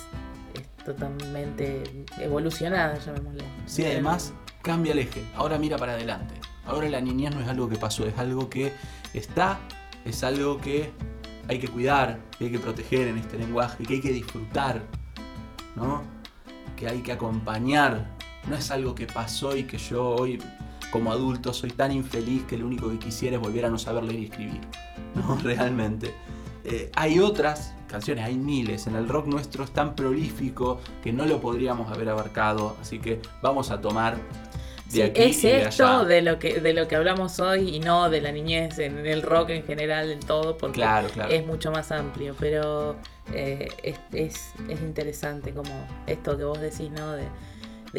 S3: es, totalmente evolucionada, llamémosle.
S2: Sí, además cambia el eje, ahora mira para adelante. Ahora la niñez no es algo que pasó, es algo que está, es algo que hay que cuidar, que hay que proteger en este lenguaje, que hay que disfrutar, ¿no? Que hay que acompañar. No es algo que pasó y que yo hoy como adulto soy tan infeliz que lo único que quisiera es volver a no saber leer y escribir. No, realmente. Eh, hay otras canciones, hay miles. En el rock nuestro es tan prolífico que no lo podríamos haber abarcado. Así que vamos a tomar
S3: es esto de, lo que de lo que hablamos hoy y no de la niñez en el rock en general, en todo, porque es mucho más amplio. Pero eh, es, interesante como esto que vos decís, ¿no? De,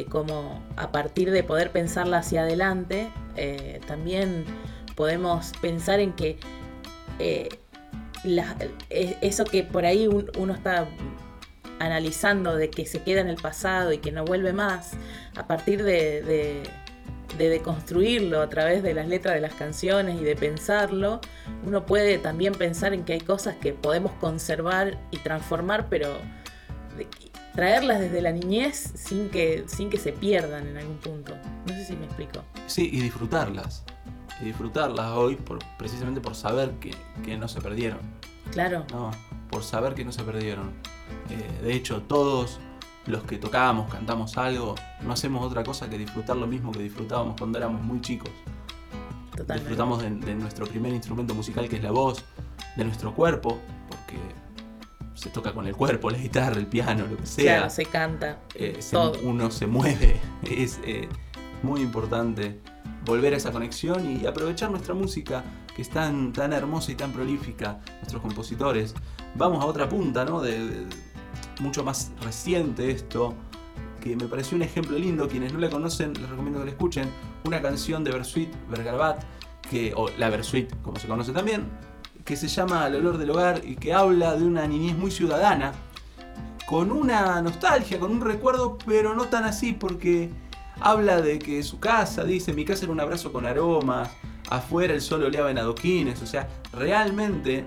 S3: cómo a partir de poder pensarla hacia adelante, eh, también podemos pensar en que eh, eso que por ahí uno está analizando de que se queda en el pasado y que no vuelve más, a partir de, de, deconstruirlo a través de las letras de las canciones y de pensarlo, uno puede también pensar en que hay cosas que podemos conservar y transformar, pero traerlas desde la niñez sin que, sin que se pierdan en algún punto. No sé si me explico.
S2: Sí, y disfrutarlas. y disfrutarlas hoy por, precisamente por saber que, que no se perdieron.
S3: Claro.
S2: No, por saber que no se perdieron. Eh, de hecho, todos los que tocamos, cantamos algo, no hacemos otra cosa que disfrutar lo mismo que disfrutábamos cuando éramos muy chicos. Disfrutamos de, nuestro primer instrumento musical que es la voz, de nuestro cuerpo, porque se toca con el cuerpo, la guitarra, el piano, lo que sea.
S3: Claro, se canta.
S2: Eh, uno se mueve. Es eh, muy importante volver a esa conexión y aprovechar nuestra música que es tan, tan hermosa y tan prolífica, nuestros compositores. Vamos a otra punta, ¿no? de mucho más reciente esto, que me pareció un ejemplo lindo. Quienes no la conocen, les recomiendo que la escuchen. Una canción de Bersuit Bergarabat, que, o la Bersuit, como se conoce también, que se llama El olor del hogar y que habla de una niñez muy ciudadana, con una nostalgia, con un recuerdo, pero no tan así, porque habla de que su casa, dice, mi casa era un abrazo con aromas, afuera el sol oleaba en adoquines, o sea, realmente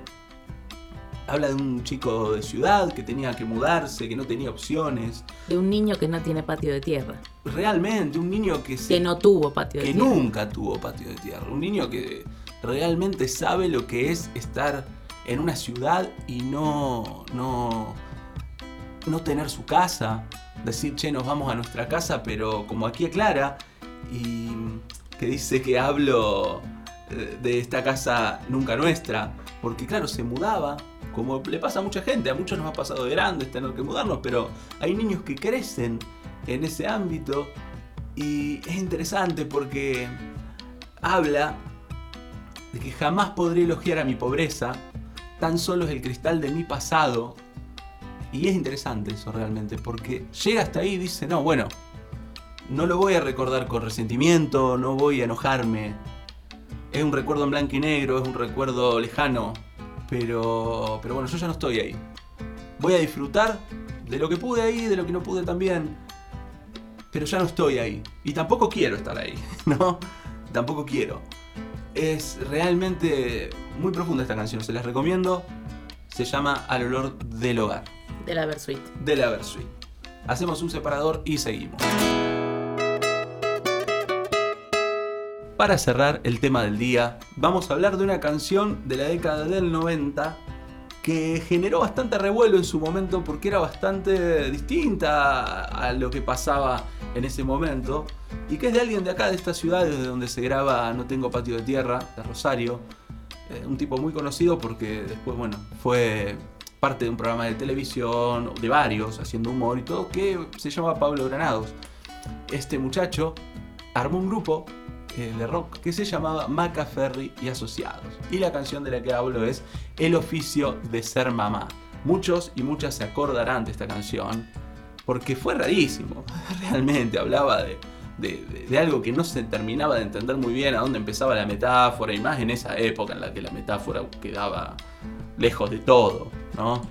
S2: habla de un chico de ciudad que tenía que mudarse, que no tenía opciones.
S3: De un niño que no tiene patio de tierra.
S2: Realmente, un niño que,
S3: que no tuvo patio de
S2: tierra. Que nunca tuvo patio de tierra. Un niño que realmente sabe lo que es estar en una ciudad y no, no, no tener su casa. Decir, che, nos vamos a nuestra casa, pero como aquí aclara, y que dice que hablo eh, de esta casa nunca nuestra, porque claro, se mudaba, como le pasa a mucha gente, a muchos nos ha pasado de grandes tener que mudarnos, pero hay niños que crecen en ese ámbito y es interesante porque habla de que jamás podré elogiar a mi pobreza, tan solo es el cristal de mi pasado. Y es interesante eso realmente, porque llega hasta ahí y dice, no, bueno, no lo voy a recordar con resentimiento, no voy a enojarme. Es un recuerdo en blanco y negro, es un recuerdo lejano, pero, pero bueno, yo ya no estoy ahí. Voy a disfrutar de lo que pude ahí, de lo que no pude también. Pero ya no estoy ahí. Y tampoco quiero estar ahí, ¿no? Tampoco quiero. Es realmente muy profunda esta canción, se las recomiendo. Se llama Al olor del hogar.
S3: De la Versuit.
S2: De la Versuit. Hacemos un separador y seguimos. para cerrar el tema del día, vamos a hablar de una canción de la década del 90 que generó bastante revuelo en su momento porque era bastante distinta a lo que pasaba en ese momento y que es de alguien de acá, de esta ciudad, desde donde se graba No tengo patio de tierra, de Rosario, eh, un tipo muy conocido porque después, bueno, fue parte de un programa de televisión, de varios, haciendo humor y todo, que se llama Pablo Granados. Este muchacho armó un grupo eh, de rock que se llamaba Macaferri y Asociados. Y la canción de la que hablo es El oficio de ser mamá. Muchos y muchas se acordarán de esta canción porque fue rarísimo. Realmente hablaba de, de, algo que no se terminaba de entender muy bien a dónde empezaba la metáfora y más en esa época en la que la metáfora quedaba lejos de todo, ¿no?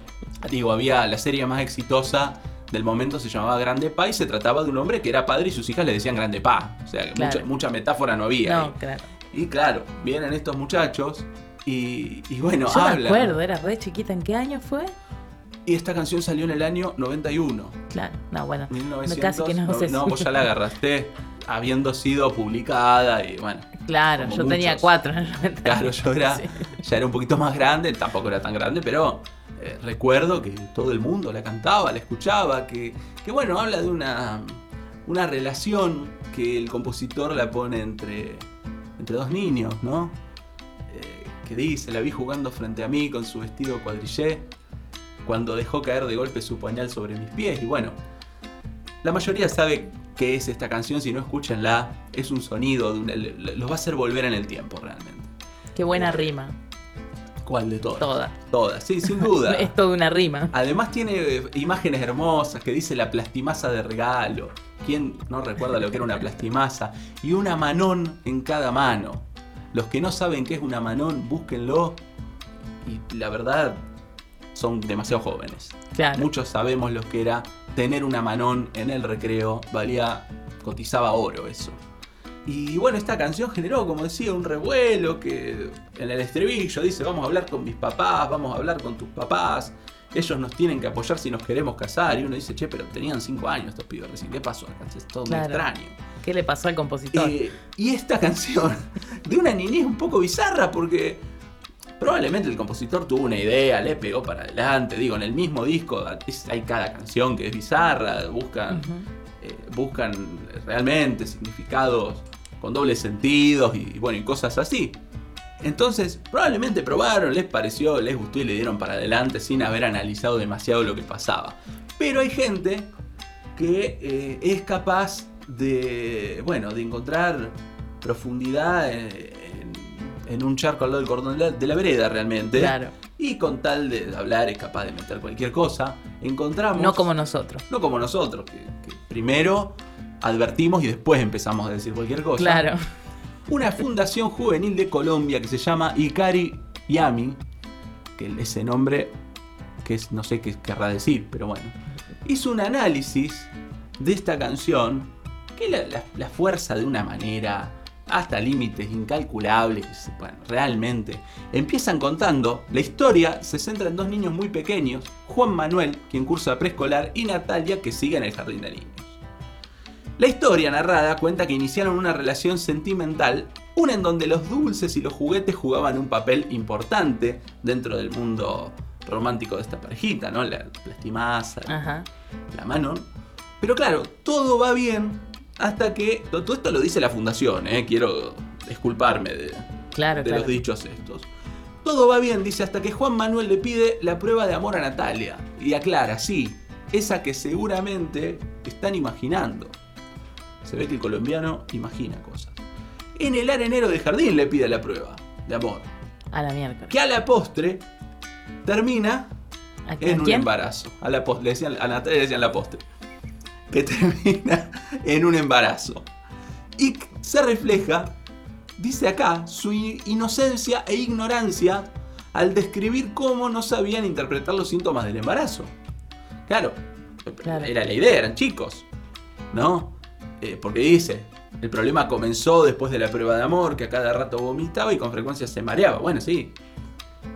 S2: Digo, había la serie más exitosa del momento se llamaba Grande Pa y se trataba de un hombre que era padre y sus hijas le decían Grande Pa. O sea, mucha, metáfora no había. Y claro, vienen estos muchachos y, bueno,
S3: Yo me acuerdo, era re chiquita. ¿En qué año fue?
S2: Y esta canción salió en el año 91.
S3: Claro, no, bueno.
S2: casi que no, sé no, vos ya la agarraste habiendo sido publicada y bueno.
S3: Claro, yo tenía cuatro en el 91.
S2: Claro, yo era, ya era un poquito más grande, tampoco era tan grande, pero eh, recuerdo que todo el mundo la cantaba, la escuchaba, que, bueno, habla de una, una relación que el compositor la pone entre, entre dos niños, ¿no? Eh, que dice, la vi jugando frente a mí con su vestido cuadrillé, cuando dejó caer de golpe su pañal sobre mis pies, y bueno, la mayoría sabe qué es esta canción, si no escúchenla, es un sonido, de los va a hacer volver en el tiempo realmente.
S3: Qué buena rima.
S2: ¿Cuál de todas?
S3: Todas.
S2: Todas, sí, sin duda.
S3: es toda una rima.
S2: Además tiene eh, imágenes hermosas que dice la plastimasa de regalo. ¿Quién no recuerda lo que era una plastimasa? Y una manón en cada mano. Los que no saben qué es una manón, búsquenlo. Y la verdad, son demasiado jóvenes.
S3: Claro.
S2: Muchos sabemos lo que era tener una manón en el recreo. Valía, cotizaba oro eso. Y bueno, esta canción generó, como decía, un revuelo que en el estribillo dice, vamos a hablar con mis papás, vamos a hablar con tus papás, ellos nos tienen que apoyar si nos queremos casar. Y uno dice, che, pero tenían cinco años estos pibes recién, ¿qué pasó acá? Es todo muy extraño.
S3: ¿Qué le pasó al compositor?
S2: Eh, y esta canción, de una niñez un poco bizarra, porque probablemente el compositor tuvo una idea, le pegó para adelante. Digo, en el mismo disco hay cada canción que es bizarra, buscan, eh, buscan realmente significados con dobles sentidos y, bueno, y cosas así. Entonces, probablemente probaron, les pareció, les gustó y le dieron para adelante sin haber analizado demasiado lo que pasaba. Pero hay gente que eh, es capaz de, bueno, de encontrar profundidad en, un charco al lado del cordón de la, vereda realmente.
S3: Claro.
S2: Y con tal de hablar es capaz de meter cualquier cosa. Encontramos...
S3: No como nosotros.
S2: No como nosotros, que, primero advertimos y después empezamos a decir cualquier cosa.
S3: Claro.
S2: Una fundación juvenil de Colombia que se llama Ikari Yami, que ese nombre que es, no sé qué querrá decir, pero bueno, hizo un análisis de esta canción que la, fuerza de una manera hasta límites incalculables, bueno, realmente. Empiezan contando, la historia se centra en dos niños muy pequeños, Juan Manuel, quien cursa preescolar, y Natalia, que sigue en el jardín de niños. La historia narrada cuenta que iniciaron una relación sentimental, una en donde los dulces y los juguetes jugaban un papel importante dentro del mundo romántico de esta parejita, ¿no? La plastimaza, la mano. Pero claro, todo va bien hasta que. Todo esto lo dice la fundación, ¿eh? Quiero disculparme de, de los dichos estos. Todo va bien, dice, hasta que Juan Manuel le pide la prueba de amor a Natalia. Y aclara, sí, esa que seguramente están imaginando. Se ve que el colombiano imagina cosas. En el arenero de jardín le pide la prueba de amor.
S3: A la mierda.
S2: Que a la postre termina en un embarazo. A, la le decían, a Natalia le decían la postre. Que termina en un embarazo. Y se refleja, dice acá, su inocencia e ignorancia al describir cómo no sabían interpretar los síntomas del embarazo. Claro, era la idea, eran chicos, ¿no? Eh, porque dice, el problema comenzó después de la prueba de amor, que a cada rato vomitaba y con frecuencia se mareaba. Bueno, sí,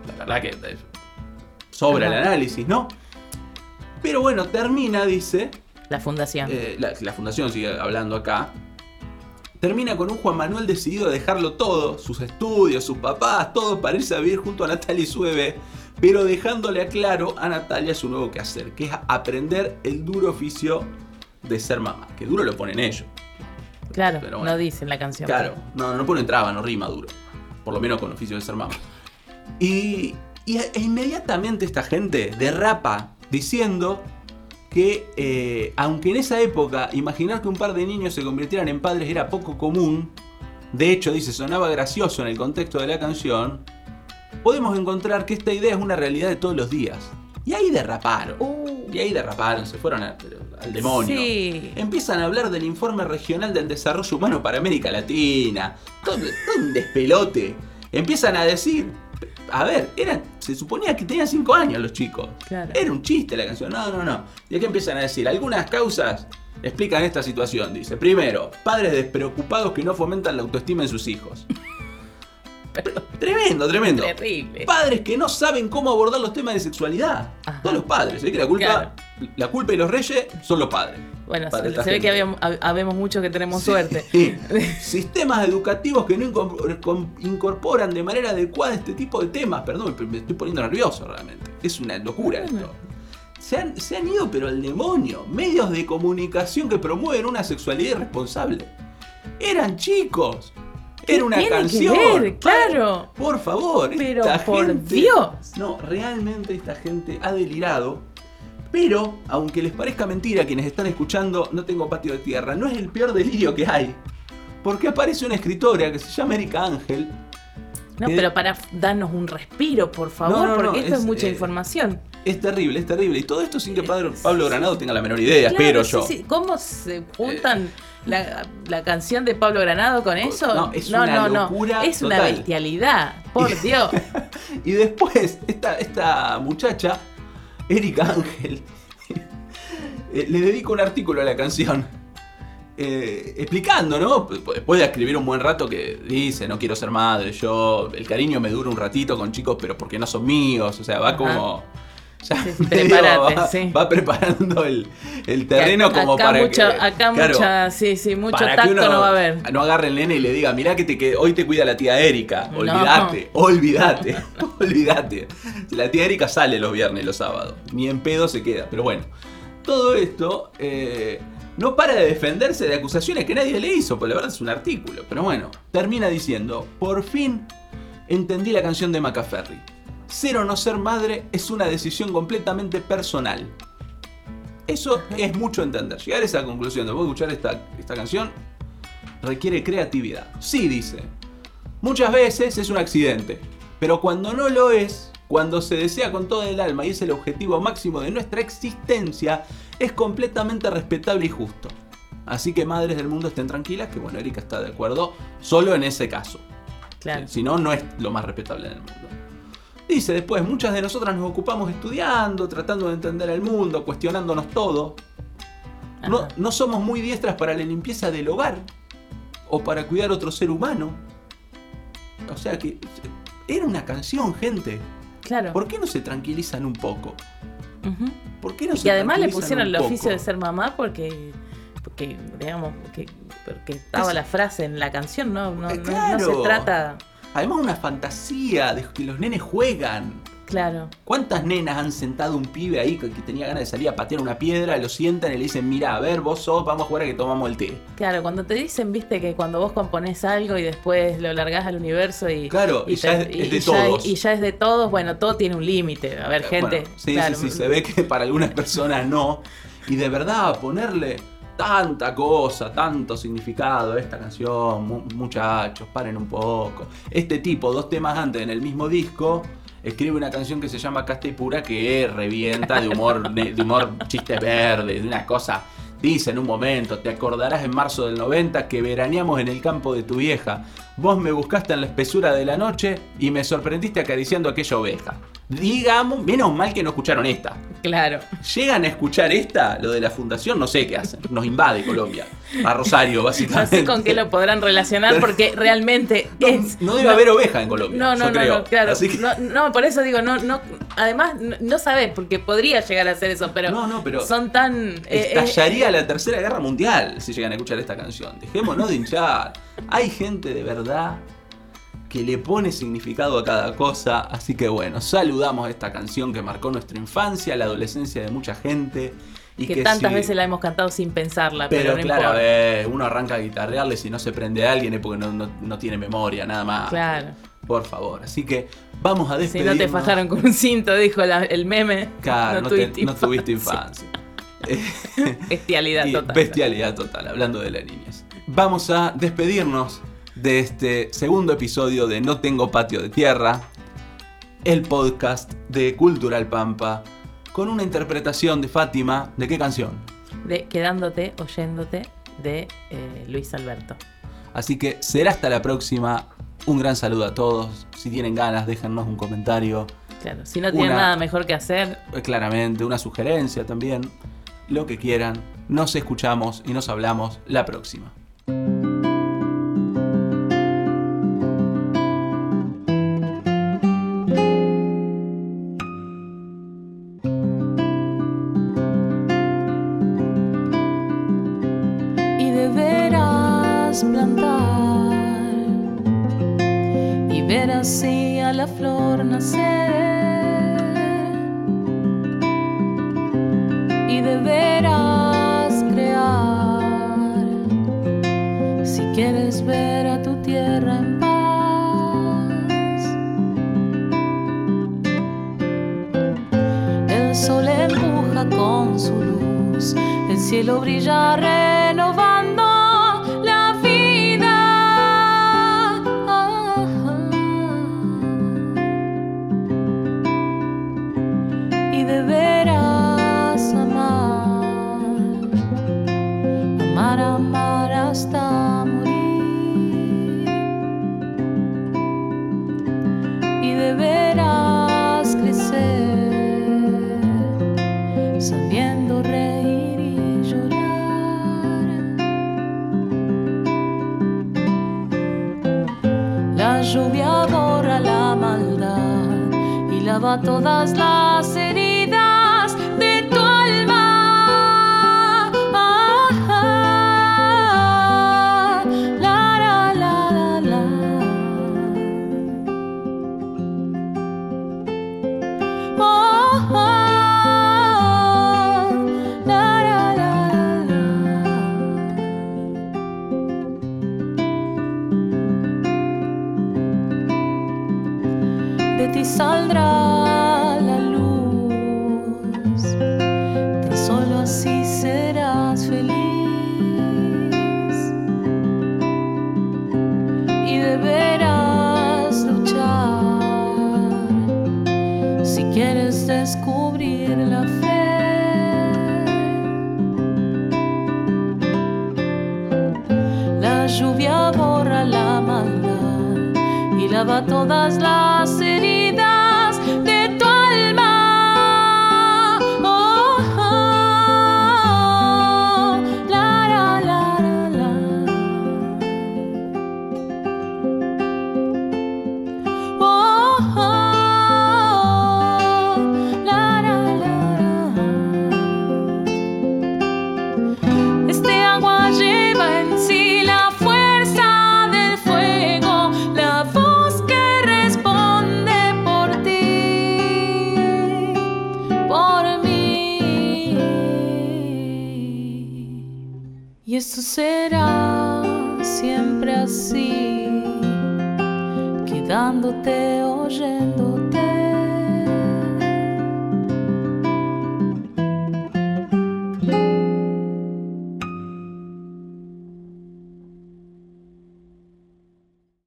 S2: la verdad que sobra el análisis, ¿no? Pero bueno, termina, dice.
S3: La fundación.
S2: Eh, la, fundación sigue hablando acá. Termina con un Juan Manuel decidido a dejarlo todo, sus estudios, sus papás, todo para irse a vivir junto a Natalia y su bebé, pero dejándole a claro a Natalia su nuevo que hacer, que es aprender el duro oficio de ser mamá. Que duro lo ponen ellos.
S3: Claro, no dice en la canción.
S2: Claro, no, no pone traba, no rima duro. Por lo menos con oficio de ser mamá. Y, y e inmediatamente esta gente derrapa diciendo que eh, aunque en esa época imaginar que un par de niños se convirtieran en padres era poco común, de hecho dice sonaba gracioso en el contexto de la canción, podemos encontrar que esta idea es una realidad de todos los días. Y ahí derraparon. Uh. Y ahí derraparon, se fueron al demonio. Empiezan a hablar del informe regional del desarrollo humano para América Latina. Todo, un despelote. Empiezan a decir a ver, eran, se suponía que tenían 5 años los chicos. Era un chiste la canción. No, no, no. Y aquí empiezan a decir, algunas causas explican esta situación. Dice, primero, padres despreocupados que no fomentan la autoestima en sus hijos. Tremendo, tremendo.
S3: Terrible.
S2: Padres que no saben cómo abordar los temas de sexualidad. Todos los padres. ¿eh? Que la culpa, la culpa y los reyes son los padres.
S3: Bueno, se, ve que habemos, muchos que tenemos suerte.
S2: Sistemas educativos que no incorporan de manera adecuada este tipo de temas. Perdón, me estoy poniendo nervioso realmente. Es una locura esto. Se han, se han ido pero al demonio. Medios de comunicación que promueven una sexualidad irresponsable. Eran chicos. Era una canción.
S3: claro.
S2: Por favor.
S3: Pero por Dios.
S2: No, realmente esta gente ha delirado pero, aunque les parezca mentira a quienes están escuchando No tengo patio de tierra, no es el peor delirio que hay. Porque aparece una escritora que se llama Erika Ángel.
S3: No, pero para darnos un respiro, por favor, porque esto es, mucha eh, información.
S2: Es terrible, es terrible. Y todo esto sin que Pablo Granado tenga la menor idea, espero yo.
S3: ¿Cómo se juntan la, canción de Pablo Granado con eso?
S2: No, es una locura
S3: Es una bestialidad, por Dios.
S2: y después, esta, esta muchacha Erika Ángel eh, le dedico un artículo a la canción. Eh, explicando, ¿no? Después de escribir un buen rato que dice, no quiero ser madre, yo, el cariño me dura un ratito con chicos, pero porque no son míos, o sea, va como va, preparando el, terreno como para
S3: que. Acá mucha, sí, sí, mucho tacto no va a haber.
S2: No agarre el nene y le diga, mirá que, te, que hoy te cuida la tía Erika. Olvídate, olvídate, olvídate. La tía Erika sale los viernes y los sábados. Ni en pedo se queda. Pero bueno, todo esto. Eh, no para de defenderse de acusaciones que nadie le hizo, porque la verdad es un artículo. Pero bueno, termina diciendo, por fin entendí la canción de Macaferri. Ser o no ser madre es una decisión completamente personal. Eso es mucho entender. Llegar a esa conclusión de escuchar esta, esta canción requiere creatividad. Sí, dice. Muchas veces es un accidente, pero cuando no lo es, cuando se desea con todo el alma y es el objetivo máximo de nuestra existencia, es completamente respetable y justo. Así que madres del mundo estén tranquilas, que bueno, Erika está de acuerdo solo en ese caso. Claro. Si no, no es lo más respetable del mundo. Dice después, muchas de nosotras nos ocupamos estudiando, tratando de entender el mundo, cuestionándonos todo. No, no, somos muy diestras para la limpieza del hogar o para cuidar otro ser humano. O sea que era una canción, gente.
S3: Claro.
S2: ¿Por qué no se tranquilizan un poco? ¿Por qué no
S3: y además le pusieron el oficio de ser mamá porque porque digamos porque, porque estaba la frase en la canción, no, no, no, no se trata
S2: Además una fantasía de que los nenes juegan.
S3: Claro.
S2: ¿Cuántas nenas han sentado un pibe ahí que tenía ganas de salir a patear una piedra, lo sientan y le dicen, mira, a ver, vos sos, vamos a jugar a que tomamos el té?
S3: Claro, cuando te dicen, viste, que cuando vos componés algo y después lo largás al universo y...
S2: Claro, y, ya es, de todos.
S3: y ya es de todos, bueno, todo tiene un límite. A ver, eh, gente...
S2: sí, sí, sí, se ve que para algunas personas no. Y de verdad, ponerle tanta cosa, tanto significado esta canción, muchachos, paren un poco. Este tipo, dos temas antes en el mismo disco, escribe una canción que se llama Casta y Pura que revienta de humor, de, humor chistes verdes, de una cosa. Dice en un momento, te acordarás en marzo del 90 que veraneamos en el campo de tu vieja. Vos me buscaste en la espesura de la noche y me sorprendiste acariciando aquella oveja. Digamos, menos mal que no escucharon esta.
S3: Claro.
S2: Llegan a escuchar esta, lo de la fundación, no sé qué hacen. Nos invade Colombia. A Rosario, básicamente.
S3: No sé con qué lo podrán relacionar porque realmente
S2: no,
S3: es.
S2: No debe haber oveja en Colombia.
S3: No, no,
S2: no,
S3: claro. No, por eso digo, no, no. Además, no, sabes, porque podría llegar a hacer eso, pero. No, no, pero. Son tan.
S2: Eh, estallaría eh, la tercera guerra mundial si llegan a escuchar esta canción. Dejémonos de hinchar. Hay gente de verdad que le pone significado a cada cosa. Así que bueno, saludamos esta canción que marcó nuestra infancia, la adolescencia de mucha gente.
S3: Y que, tantas veces la hemos cantado sin pensarla.
S2: Pero, claro, eh, uno arranca a guitarrearle si no se prende a alguien es porque no, tiene memoria, nada más.
S3: Claro.
S2: Por favor. Así que vamos a despedirnos.
S3: Si no te fajaron con un cinto, dijo el meme.
S2: Claro, no, tuviste, infancia.
S3: bestialidad total.
S2: Bestialidad total, hablando de la niñez. Vamos a despedirnos de este segundo episodio de No Tengo Patio de Tierra, el podcast de Cultural Pampa, con una interpretación de Fátima. ¿De qué canción?
S3: De Quedándote, oyéndote, de eh, Luis Alberto.
S2: Así que será hasta la próxima. Un gran saludo a todos. Si tienen ganas, déjennos un comentario.
S3: Claro, si no tienen nada mejor que hacer.
S2: Eh, claramente, una sugerencia también. Lo que quieran. Nos escuchamos y nos hablamos la próxima.